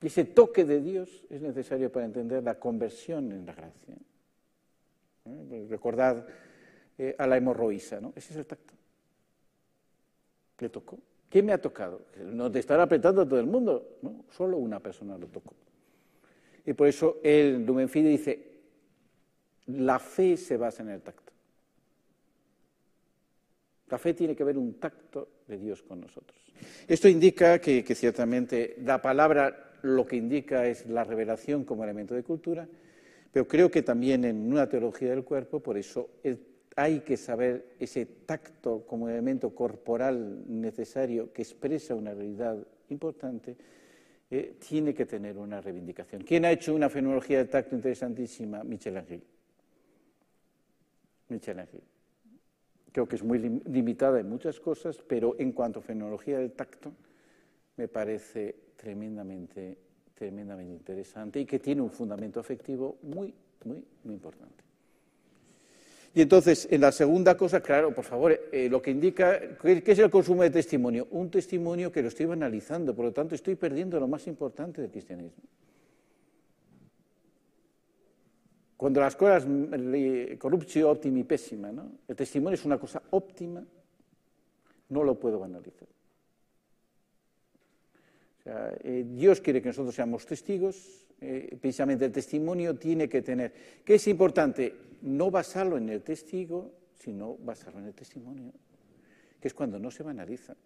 Y ese toque de Dios es necesario para entender la conversión en la gracia. ¿Eh? Recordad eh, a la hemorroísa, ¿no? Ese es el tacto le tocó. ¿Quién me ha tocado? No te estará apretando a todo el mundo, solo una persona lo tocó. Y por eso el Lumen dice, la fe se basa en el tacto. La fe tiene que ver un tacto de Dios con nosotros. Esto indica que ciertamente la palabra lo que indica es la revelación como elemento de cultura, pero creo que también en una teología del cuerpo, por eso hay que saber ese tacto como elemento corporal necesario que expresa una realidad importante, eh, tiene que tener una reivindicación. ¿Quién ha hecho una fenomenología del tacto interesantísima? Michel Angel. Michel Angel. Creo que es muy limitada en muchas cosas, pero en cuanto a fenomenología del tacto, me parece tremendamente, tremendamente interesante y que tiene un fundamento afectivo muy, muy, muy importante. Y entonces, en la segunda cosa, claro, por favor, eh, lo que indica, ¿qué, es el consumo de testimonio? Un testimonio que lo estoy analizando, por lo tanto estoy perdiendo lo más importante del cristianismo. Cuando las cosas, corrupción óptima y pésima, ¿no? el testimonio es una cosa óptima, no lo puedo Eh, Dios quiere que nosotros seamos testigos, eh, precisamente el testimonio tiene que tener, ¿qué es importante? No basarlo en el testigo, sino basarlo en el testimonio, que es cuando no se banaliza.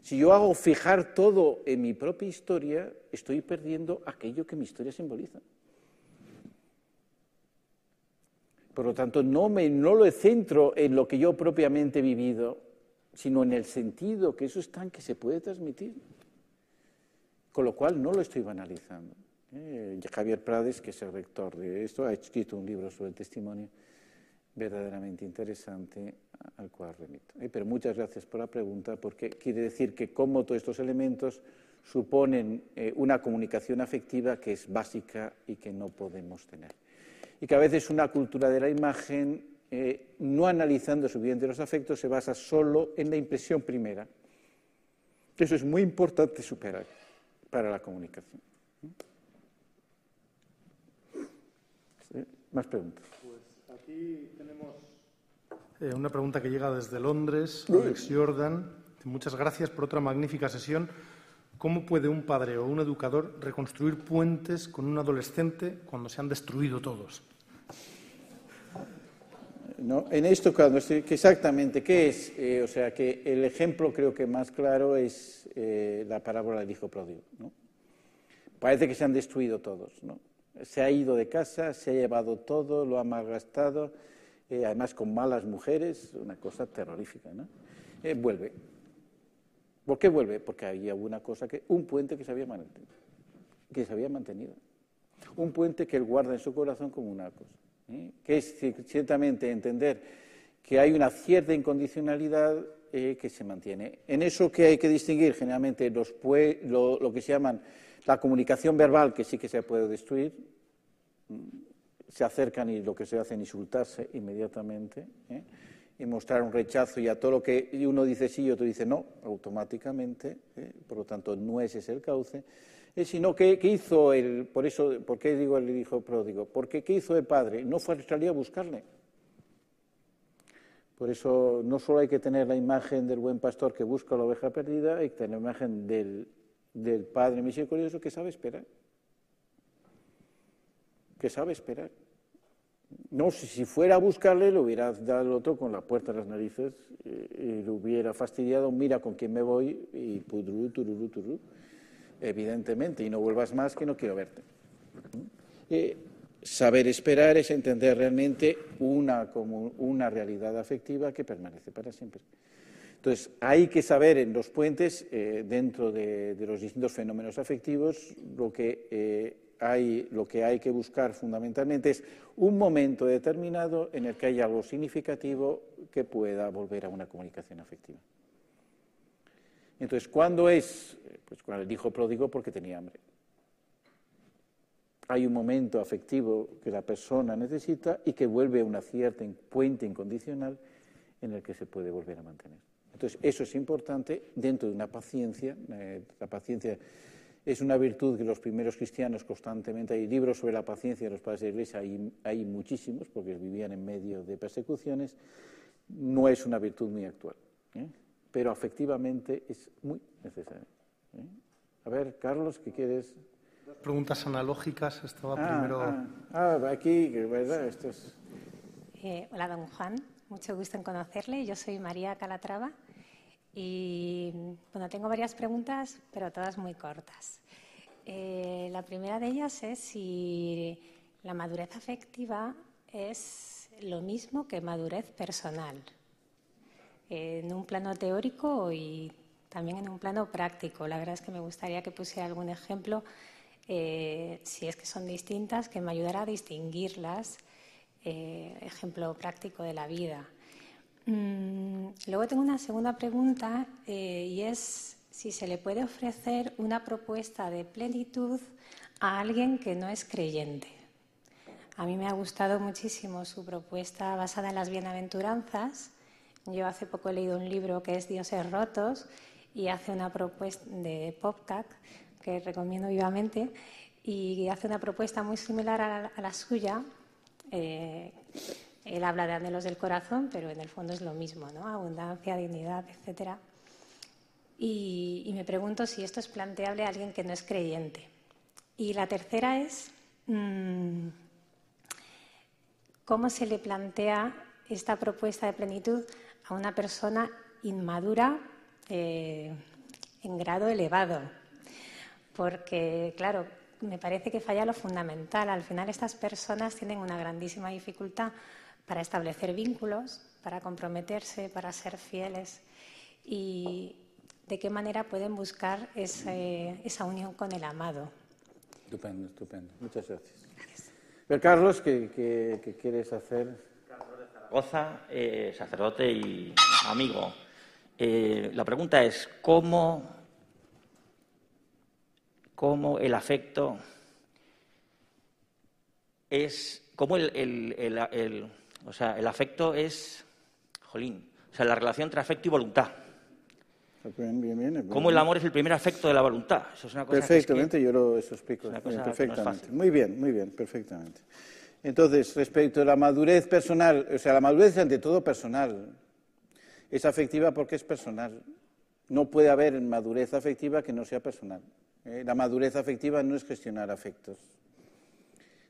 Si yo hago fijar todo en mi propia historia, estoy perdiendo aquello que mi historia simboliza. Por lo tanto, no, me, no lo centro en lo que yo propiamente he vivido, sino en el sentido que eso es tan que se puede transmitir. Con lo cual no lo estoy banalizando. Eh, Javier Prades, que es el rector de esto, ha escrito un libro sobre el testimonio verdaderamente interesante al cual remito. Eh, pero muchas gracias por la pregunta, porque quiere decir que como todos estos elementos suponen eh, una comunicación afectiva que es básica y que no podemos tener. Y que a veces una cultura de la imagen, no analizando suficiente los afectos, se basa solo en la impresión primera. Eso es muy importante superar para la comunicación. Más preguntas. Pues aquí tenemos eh, una pregunta que llega desde Londres, Alex Jordan. Muchas gracias por otra magnífica sesión. ¿Cómo puede un padre o un educador reconstruir puentes con un adolescente cuando se han destruido todos? No, en esto, cuando exactamente, ¿qué es? Eh, o sea, que el ejemplo creo que más claro es eh, la parábola del hijo pródigo. ¿no? Parece que se han destruido todos, ¿no? se ha ido de casa, se ha llevado todo, lo ha malgastado, eh, además con malas mujeres, una cosa terrorífica. ¿no? Eh, vuelve. ¿Por qué vuelve? Porque había una cosa que, un puente que se había mantenido, que se había mantenido. Un puente que él guarda en su corazón como una cosa. ¿Eh? Que es ciertamente entender que hay una cierta incondicionalidad que se mantiene. En eso que hay que distinguir generalmente los lo que se llaman la comunicación verbal, que sí que se puede destruir, mm, se acercan y lo que se hace es insultarse inmediatamente ¿eh? y mostrar un rechazo y a todo lo que uno dice sí y otro dice no, automáticamente, ¿eh? por lo tanto no ese es el cauce, eh, sino que ¿qué hizo el, por eso, ¿por qué digo el hijo pródigo? Porque ¿qué hizo el padre? No fue a a buscarle. Por eso no solo hay que tener la imagen del buen pastor que busca la oveja perdida, hay que tener la imagen del del Padre misericordioso que sabe esperar. Que sabe esperar. No, si, fuera a buscarle, le hubiera dado el otro con la puerta a las narices y, le hubiera fastidiado, mira con quién me voy y pudru, tururú, tururú, evidentemente, y no vuelvas más que no quiero verte. Eh, saber esperar es entender realmente una, como una realidad afectiva que permanece para siempre. Entonces, hay que saber en los puentes, eh, dentro de, los distintos fenómenos afectivos, lo que, eh, hay, lo que hay que buscar fundamentalmente es un momento determinado en el que haya algo significativo que pueda volver a una comunicación afectiva. Entonces, ¿cuándo es? Pues cuando el hijo pródigo porque tenía hambre. Hay un momento afectivo que la persona necesita y que vuelve a una cierta puente incondicional en el que se puede volver a mantener. Entonces, eso es importante dentro de una paciencia. Eh, la paciencia es una virtud que los primeros cristianos constantemente, hay libros sobre la paciencia de los padres de la Iglesia, hay, muchísimos, porque vivían en medio de persecuciones, no es una virtud muy actual, ¿eh? Pero afectivamente es muy necesaria. ¿eh? A ver, Carlos, ¿qué quieres? Preguntas analógicas, estaba ah, primero... Ah, ah, aquí, ¿verdad? Esto es... hola, don Juan, mucho gusto en conocerle. Yo soy María Calatrava y bueno, tengo varias preguntas, pero todas muy cortas. Eh, la primera de ellas es si la madurez afectiva es lo mismo que madurez personal, en un plano teórico y también en un plano práctico. La verdad es que me gustaría que pusiera algún ejemplo, eh, si es que son distintas, que me ayudara a distinguirlas, eh, ejemplo práctico de la vida. Mm, luego tengo una segunda pregunta eh, y es si se le puede ofrecer una propuesta de plenitud a alguien que no es creyente, A mí me ha gustado muchísimo su propuesta basada en las bienaventuranzas. Yo hace poco he leído un libro que es Dioses Rotos y hace una propuesta de Popcat que recomiendo vivamente y hace una propuesta muy similar a la, suya. Eh, él habla de anhelos del corazón, pero en el fondo es lo mismo, ¿no? Abundancia, dignidad, etcétera. Y, me pregunto si esto es planteable a alguien que no es creyente. Y la tercera es mm, cómo se le plantea esta propuesta de plenitud a una persona inmadura eh, en grado elevado. Porque, claro, me parece que falla lo fundamental. Al final estas personas tienen una grandísima dificultad para establecer vínculos, para comprometerse, para ser fieles. Y, de qué manera pueden buscar esa unión con el amado. Estupendo, estupendo. Muchas gracias. Pero Carlos, ¿qué, quieres hacer? Zaragoza, eh, sacerdote y amigo. Eh, la pregunta es, ¿cómo, cómo el afecto es, cómo el, el, o sea, el afecto es, jolín, o sea, la relación entre afecto y voluntad. ¿Cómo el amor es el primer afecto de la voluntad? Eso es una cosa perfectamente, yo lo eso explico. perfectamente. muy bien, muy bien, perfectamente. Entonces, respecto a la madurez personal, o sea, la madurez es ante todo personal. Es afectiva porque es personal. No puede haber madurez afectiva que no sea personal. ¿eh? La madurez afectiva no es gestionar afectos.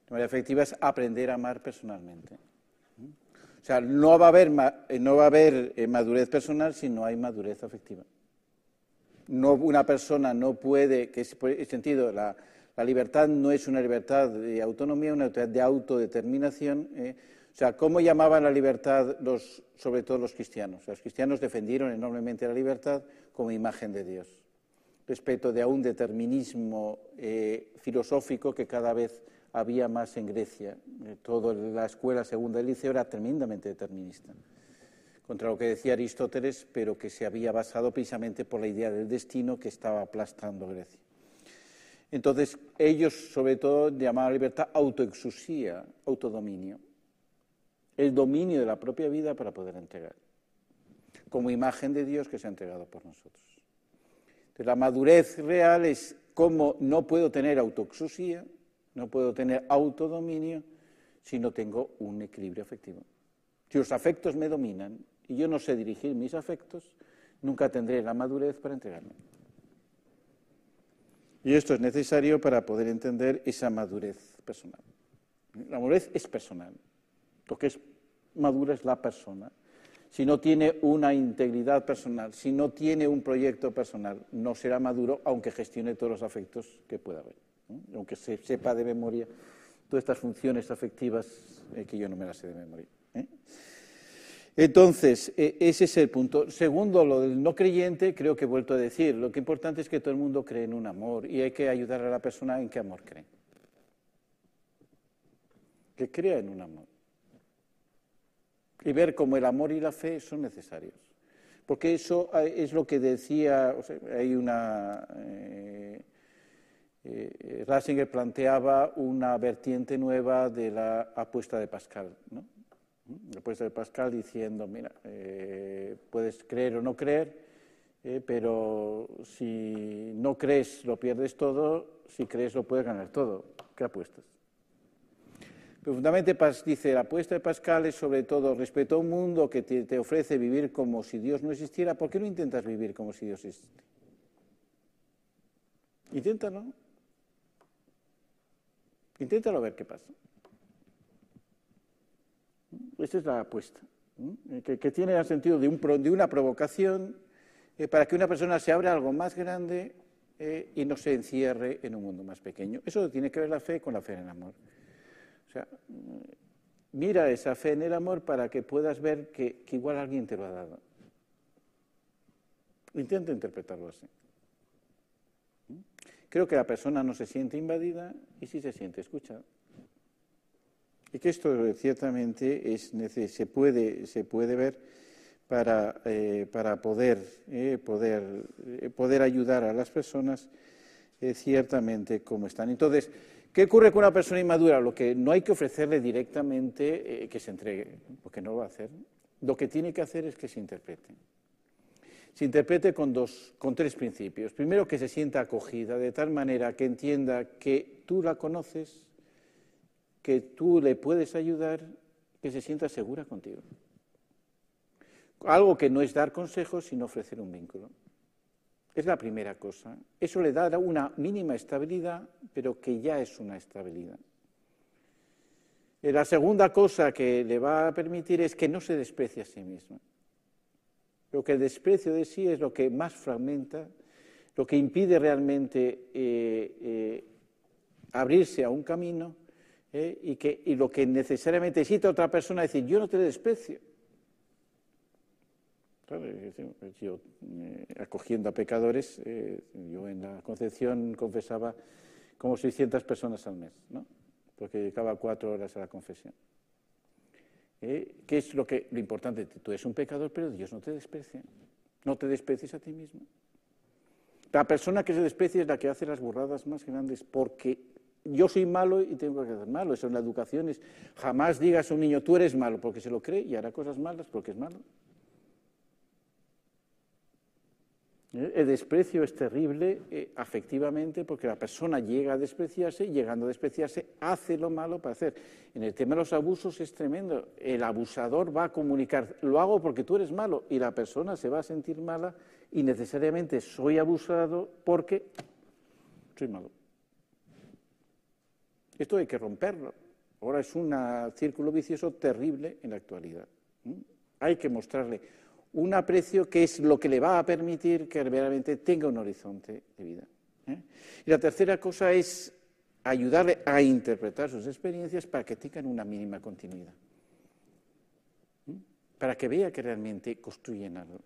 La madurez afectiva es aprender a amar personalmente. O sea, no va a haber, no va a haber eh, madurez personal si no hay madurez afectiva no, una persona no puede, que es por ese sentido, la, libertad no es una libertad de autonomía, una libertad de autodeterminación. ¿eh? O sea, ¿cómo llamaban la libertad los, sobre todo los cristianos? Los cristianos defendieron enormemente la libertad como imagen de Dios, respecto de un determinismo eh, filosófico que cada vez había más en Grecia. Eh, toda la escuela segunda del liceo era tremendamente determinista contra lo que decía Aristóteles, pero que se había basado precisamente por la idea del destino que estaba aplastando Grecia. Entonces, ellos sobre todo llamaban libertad autoexusía, autodominio, el dominio de la propia vida para poder entregar, como imagen de Dios que se ha entregado por nosotros. Entonces, la madurez real es cómo no puedo tener autoexusía, no puedo tener autodominio si no tengo un equilibrio afectivo. Si los afectos me dominan, y yo no sé dirigir mis afectos, nunca tendré la madurez para entregarme. Y esto es necesario para poder entender esa madurez personal. La madurez es personal. Lo que es madura es la persona. Si no tiene una integridad personal, si no tiene un proyecto personal, no será maduro aunque gestione todos los afectos que pueda haber. Aunque se sepa de memoria todas estas funciones afectivas eh, que yo no me las sé de memoria. ¿eh? Entonces, e, ese es el punto. Segundo, lo del no creyente, creo que he vuelto a decir, lo que es importante es que todo el mundo cree en un amor y hay que ayudar a la persona en qué amor cree. Que crea en un amor. Y ver cómo el amor y la fe son necesarios. Porque eso eh, es lo que decía, hay una... Eh, eh, Ratzinger planteaba una vertiente nueva de la apuesta de Pascal, ¿no? Después de Pascal diciendo, mira, eh, puedes creer o no creer, eh, pero si no crees lo pierdes todo, si crees lo puedes ganar todo. ¿Qué apuestas? Pero fundamentalmente dice, la apuesta de Pascal es sobre todo respecto a un mundo que te, ofrece vivir como si Dios no existiera. ¿Por qué no intentas vivir como si Dios existe? Inténtalo. Inténtalo a ver qué pasa. Esa es la apuesta, que, tiene el sentido de, una provocación eh, para que una persona se abra algo más grande eh, y no se encierre en un mundo más pequeño. Eso tiene que ver la fe con la fe en el amor. O sea, mira esa fe en el amor para que puedas ver que, que igual alguien te lo ha dado. Intenta interpretarlo así. Creo que la persona no se siente invadida y sí se siente escuchada. Y que esto ciertamente es, se, puede, se puede ver para, eh, para poder, eh, poder, eh, poder ayudar a las personas ciertamente como están. Entonces, ¿Qué ocurre con una persona inmadura? Lo que no hay que ofrecerle directamente eh, que se entregue, porque no lo va a hacer. Lo que tiene que hacer es que se interprete. Se interprete con, dos, con tres principios. Primero, que se sienta acogida, de tal manera que entienda que tú la conoces, que tú le puedes ayudar, que se sienta segura contigo. Algo que no es dar consejos, sino ofrecer un vínculo. Es la primera cosa. Eso le da una mínima estabilidad, pero que ya es una estabilidad. La segunda cosa que le va a permitir es que no se desprecie a sí mismo. Lo que el desprecio de sí es lo que más fragmenta, lo que impide realmente eh, eh, abrirse a un camino eh, y, que, y lo que necesariamente necesita otra persona decir, yo no te desprecio. Yo, acogiendo a pecadores, yo en la Concepción confesaba como 600 personas al mes, ¿no? porque dedicaba cuatro horas a la confesión. ¿Eh? ¿Qué es lo, que, lo importante? Tú eres un pecador, pero Dios no te desprecia. No te desprecies a ti mismo. La persona que se desprecia es la que hace las burradas más grandes, porque yo soy malo y tengo que hacer malo. Eso en la educación es, jamás digas a un niño, tú eres malo, porque se lo cree y hará cosas malas porque es malo. ¿Eh? El desprecio es terrible eh, afectivamente porque la persona llega a despreciarse y llegando a despreciarse hace lo malo para hacer. En el tema de los abusos es tremendo. El abusador va a comunicar, lo hago porque tú eres malo y la persona se va a sentir mala y necesariamente soy abusado porque soy malo. Esto hay que romperlo. Ahora es un círculo vicioso terrible en la actualidad. Hay que mostrarle un aprecio que es lo que le va a permitir que realmente tenga un horizonte de vida. ¿eh? Y la tercera cosa es ayudarle a interpretar sus experiencias para que tengan una mínima continuidad, para que vea que realmente construyen algo,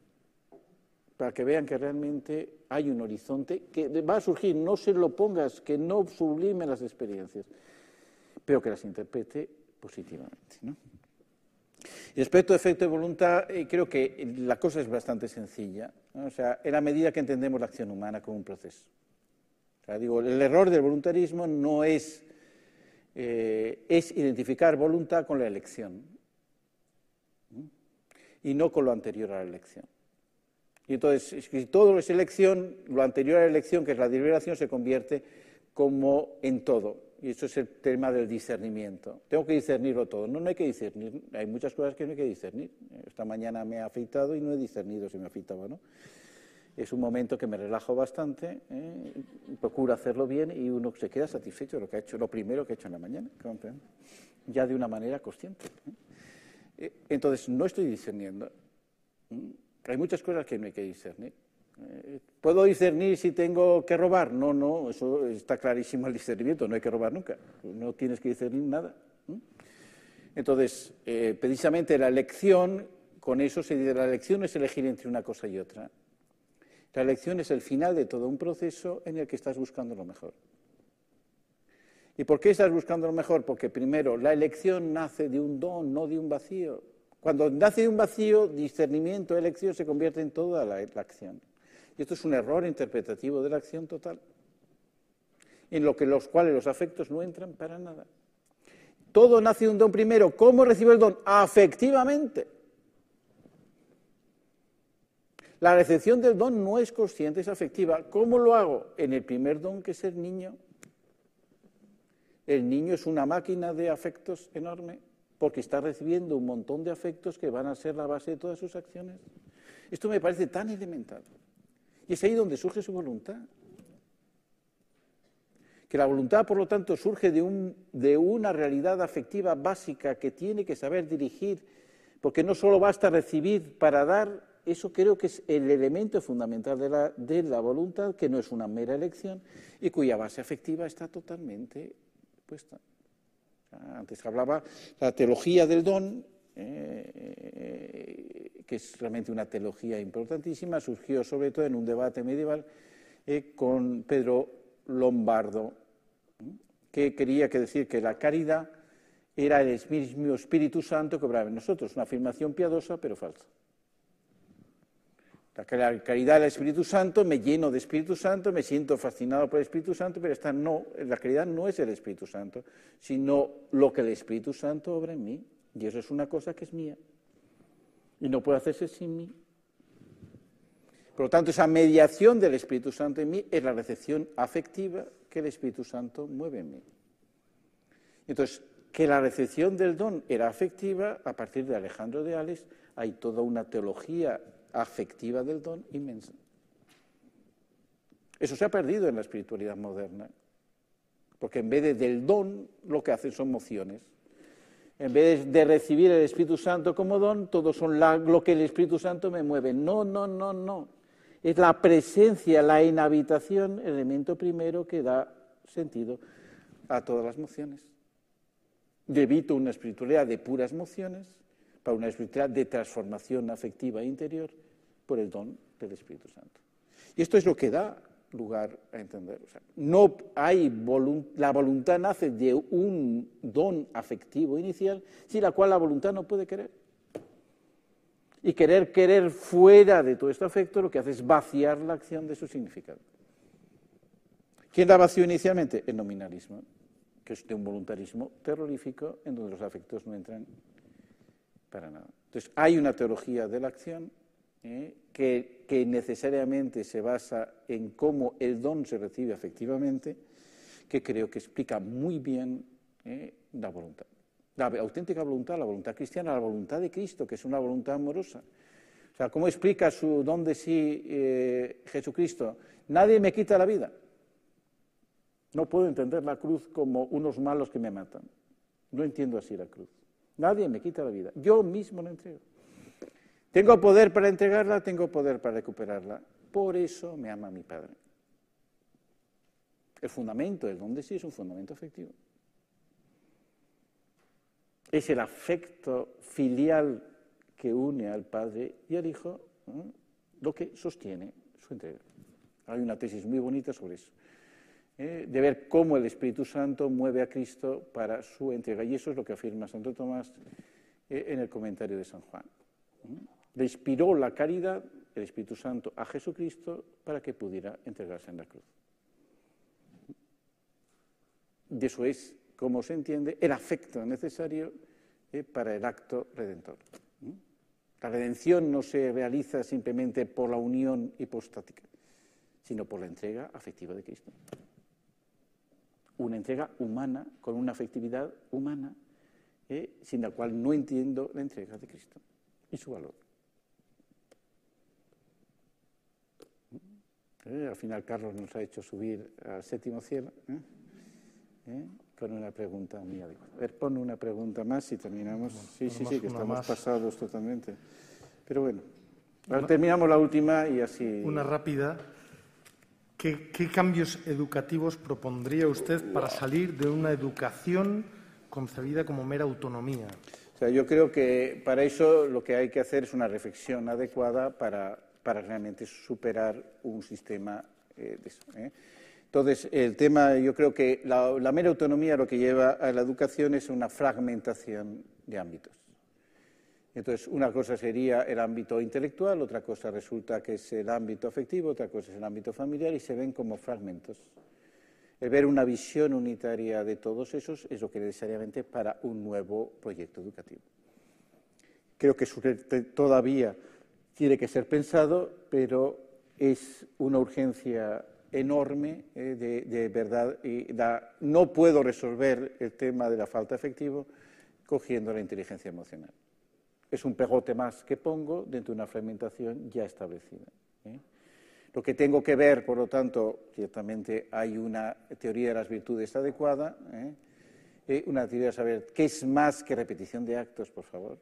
para que vean que realmente hay un horizonte que va a surgir, no se lo pongas, que no sublime las experiencias, pero que las interprete positivamente. respecto a efecto de voluntad, eh, creo que la cosa es bastante sencilla. O sea, en la medida que entendemos la acción humana como un proceso. digo, el error del voluntarismo no es, eh, es identificar voluntad con la elección y no con lo anterior a la elección. Y entonces, si todo es elección, lo anterior a la elección, que es la deliberación, se convierte como en todo. Y eso es el tema del discernimiento. Tengo que discernirlo todo. No, no hay que discernir. Hay muchas cosas que no hay que discernir. Esta mañana me he afeitado y no he discernido si me afeitaba o no. Es un momento que me relajo bastante, ¿eh? procuro hacerlo bien y uno se queda satisfecho de lo que ha hecho, lo primero que ha hecho en la mañana, ya de una manera consciente. ¿eh? Eh, entonces, no estoy discerniendo. Hay muchas cosas que no hay que discernir. Eh, ¿Puedo discernir si tengo que robar? No, no, eso está clarísimo el discernimiento, no hay que robar nunca, no tienes que discernir nada. Entonces, eh, precisamente la elección, con eso se dice, la elección es elegir entre una cosa y otra. La elección es el final de todo un proceso en el que estás buscando lo mejor. ¿Y por qué estás buscando lo mejor? Porque primero, la elección nace de un don, no de un vacío. Cuando nace de un vacío, discernimiento, elección se convierte en toda la acción. Y esto es un error interpretativo de la acción total, en los cuales los afectos no entran para nada. Todo nace de un don primero. ¿Cómo recibo el don? Afectivamente. La recepción del don no es consciente, es afectiva. ¿Cómo lo hago? En el primer don, que es el niño. El niño es una máquina de afectos enorme porque está recibiendo un montón de afectos que van a ser la base de todas sus acciones. Esto me parece tan elemental. Y es ahí donde surge su voluntad. Que la voluntad, por lo tanto, surge de, un, de una realidad afectiva básica que tiene que saber dirigir, porque no solo basta recibir para dar, eso creo que es el elemento fundamental de la voluntad, que no es una mera elección y cuya base afectiva está totalmente puesta. Antes hablaba la teología del don, eh, que es realmente una teología importantísima, surgió sobre todo en un debate medieval eh, con Pedro Lombardo, que quería que decir que la caridad era el mismo Espíritu Santo que obraba en nosotros, una afirmación piadosa pero falsa. La caridad del Espíritu Santo, me lleno de Espíritu Santo, me siento fascinado por el Espíritu Santo, pero esta no, la caridad no es el Espíritu Santo, sino lo que el Espíritu Santo obra en mí. Y eso es una cosa que es mía. Y no puede hacerse sin mí. Por lo tanto, esa mediación del Espíritu Santo en mí es la recepción afectiva que el Espíritu Santo mueve en mí. Entonces, que la recepción del don era afectiva, a partir de Alejandro de Ales, hay toda una teología afectiva del don inmensa. Eso se ha perdido en la espiritualidad moderna, porque en vez de del don, lo que hacen son mociones. En vez de recibir el Espíritu Santo como don, todo son lo que el Espíritu Santo me mueve. No, no, no, no. Es la presencia, la inhabitación, el elemento primero que da sentido a todas las mociones. Debito una espiritualidad de puras mociones para una espiritualidad de transformación afectiva interior por el don del Espíritu Santo. Y esto es lo que da lugar a entender. no hay la voluntad nace de un don afectivo inicial, sin la cual la voluntad no puede querer. Y querer querer fuera de todo este afecto lo que hace es vaciar la acción de su significado. ¿Quién da vacío inicialmente? El nominalismo, que es de un voluntarismo terrorífico en donde los afectos no entran para nada. Entonces, hay una teología de la acción ¿eh? que, necesariamente se basa en cómo el don se recibe efectivamente, que creo que explica muy bien ¿eh? la voluntad. La auténtica voluntad, la voluntad cristiana, la voluntad de Cristo, que es una voluntad amorosa. O sea, ¿cómo explica su don de sí eh, Jesucristo? Nadie me quita la vida. No puedo entender la cruz como unos malos que me matan. No entiendo así la cruz. Nadie me quita la vida. Yo mismo la entrego. Tengo poder para entregarla, tengo poder para recuperarla. Por eso me ama mi Padre. El fundamento del don de sí es un fundamento afectivo. Es el afecto filial que une al Padre y al Hijo lo que sostiene su entrega. Hay una tesis muy bonita sobre eso. ¿eh? de ver cómo el Espíritu Santo mueve a Cristo para su entrega. Y eso es lo que afirma Santo Tomás eh, en el comentario de San Juan. Le inspiró la caridad, el Espíritu Santo, a Jesucristo para que pudiera entregarse en la cruz. Y eso es, como se entiende, el afecto necesario eh, para el acto redentor. La redención no se realiza simplemente por la unión hipostática, sino por la entrega afectiva de Cristo. Una entrega humana, con una afectividad humana, eh, sin la cual no entiendo la entrega de Cristo y su valor. ¿Eh? Al final Carlos nos ha hecho subir al séptimo cielo ¿eh? ¿Eh? con una pregunta muy adecuada. A ver, pon una pregunta más y terminamos. Sí, sí, sí, que estamos pasados totalmente. Pero bueno, ahora terminamos la última y así. Una rápida. ¿Qué, ¿Qué, cambios educativos propondría usted para salir de una educación concebida como mera autonomía? O sea, yo creo que para eso lo que hay que hacer es una reflexión adecuada para para realmente superar un sistema eh, de eso. ¿eh? Entonces, el tema, yo creo que la, mera autonomía lo que lleva a la educación es una fragmentación de ámbitos. Entonces, una cosa sería el ámbito intelectual, otra cosa resulta que es el ámbito afectivo, otra cosa es el ámbito familiar y se ven como fragmentos. El ver una visión unitaria de todos esos es lo que necesariamente para un nuevo proyecto educativo. Creo que todavía tiene que ser pensado, pero es una urgencia enorme eh, de, verdad no puedo resolver el tema de la falta efectivo cogiendo la inteligencia emocional. Es un pegote más que pongo dentro de una fragmentación ya establecida. ¿eh? Lo que tengo que ver, por lo tanto, ciertamente hay una teoría de las virtudes adecuada, ¿eh? una teoría de saber qué es más que repetición de actos, por favor.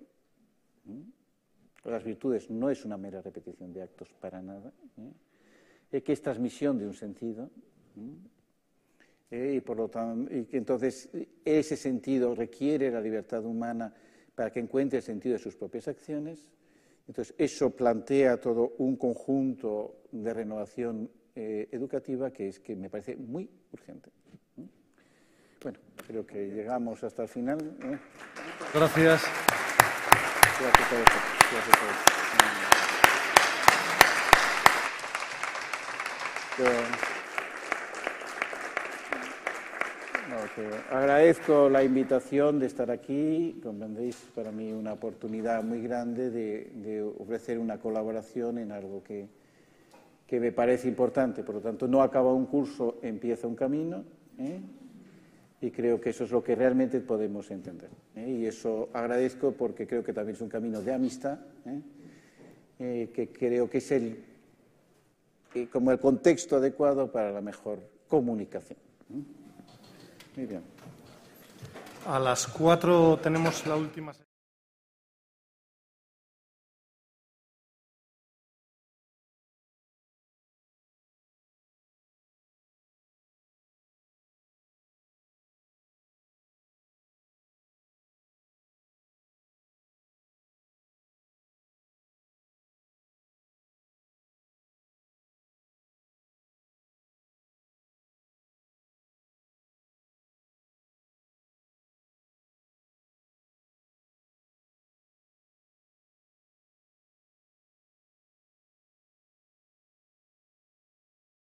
Las virtudes no es una mera repetición de actos para nada, ¿eh? que es transmisión de un sentido. ¿eh? y por lo tanto, y entonces ese sentido requiere la libertad humana para que encuentre el sentido de sus propias acciones. Entonces, eso plantea todo un conjunto de renovación eh, educativa que es que me parece muy urgente. Bueno, creo que llegamos hasta el final. Gracias. Gracias a todos. agradezco la invitación de estar aquí, comprendéis, para mí una oportunidad muy grande de, ofrecer una colaboración en algo que, que, me parece importante. Por lo tanto, no acaba un curso, empieza un camino. ¿eh? Y creo que eso es lo que realmente podemos entender. ¿eh? Y eso agradezco porque creo que también es un camino de amistad, ¿eh? que creo que es el, como el contexto adecuado para la mejor comunicación. Muy bien. A las cuatro tenemos la última.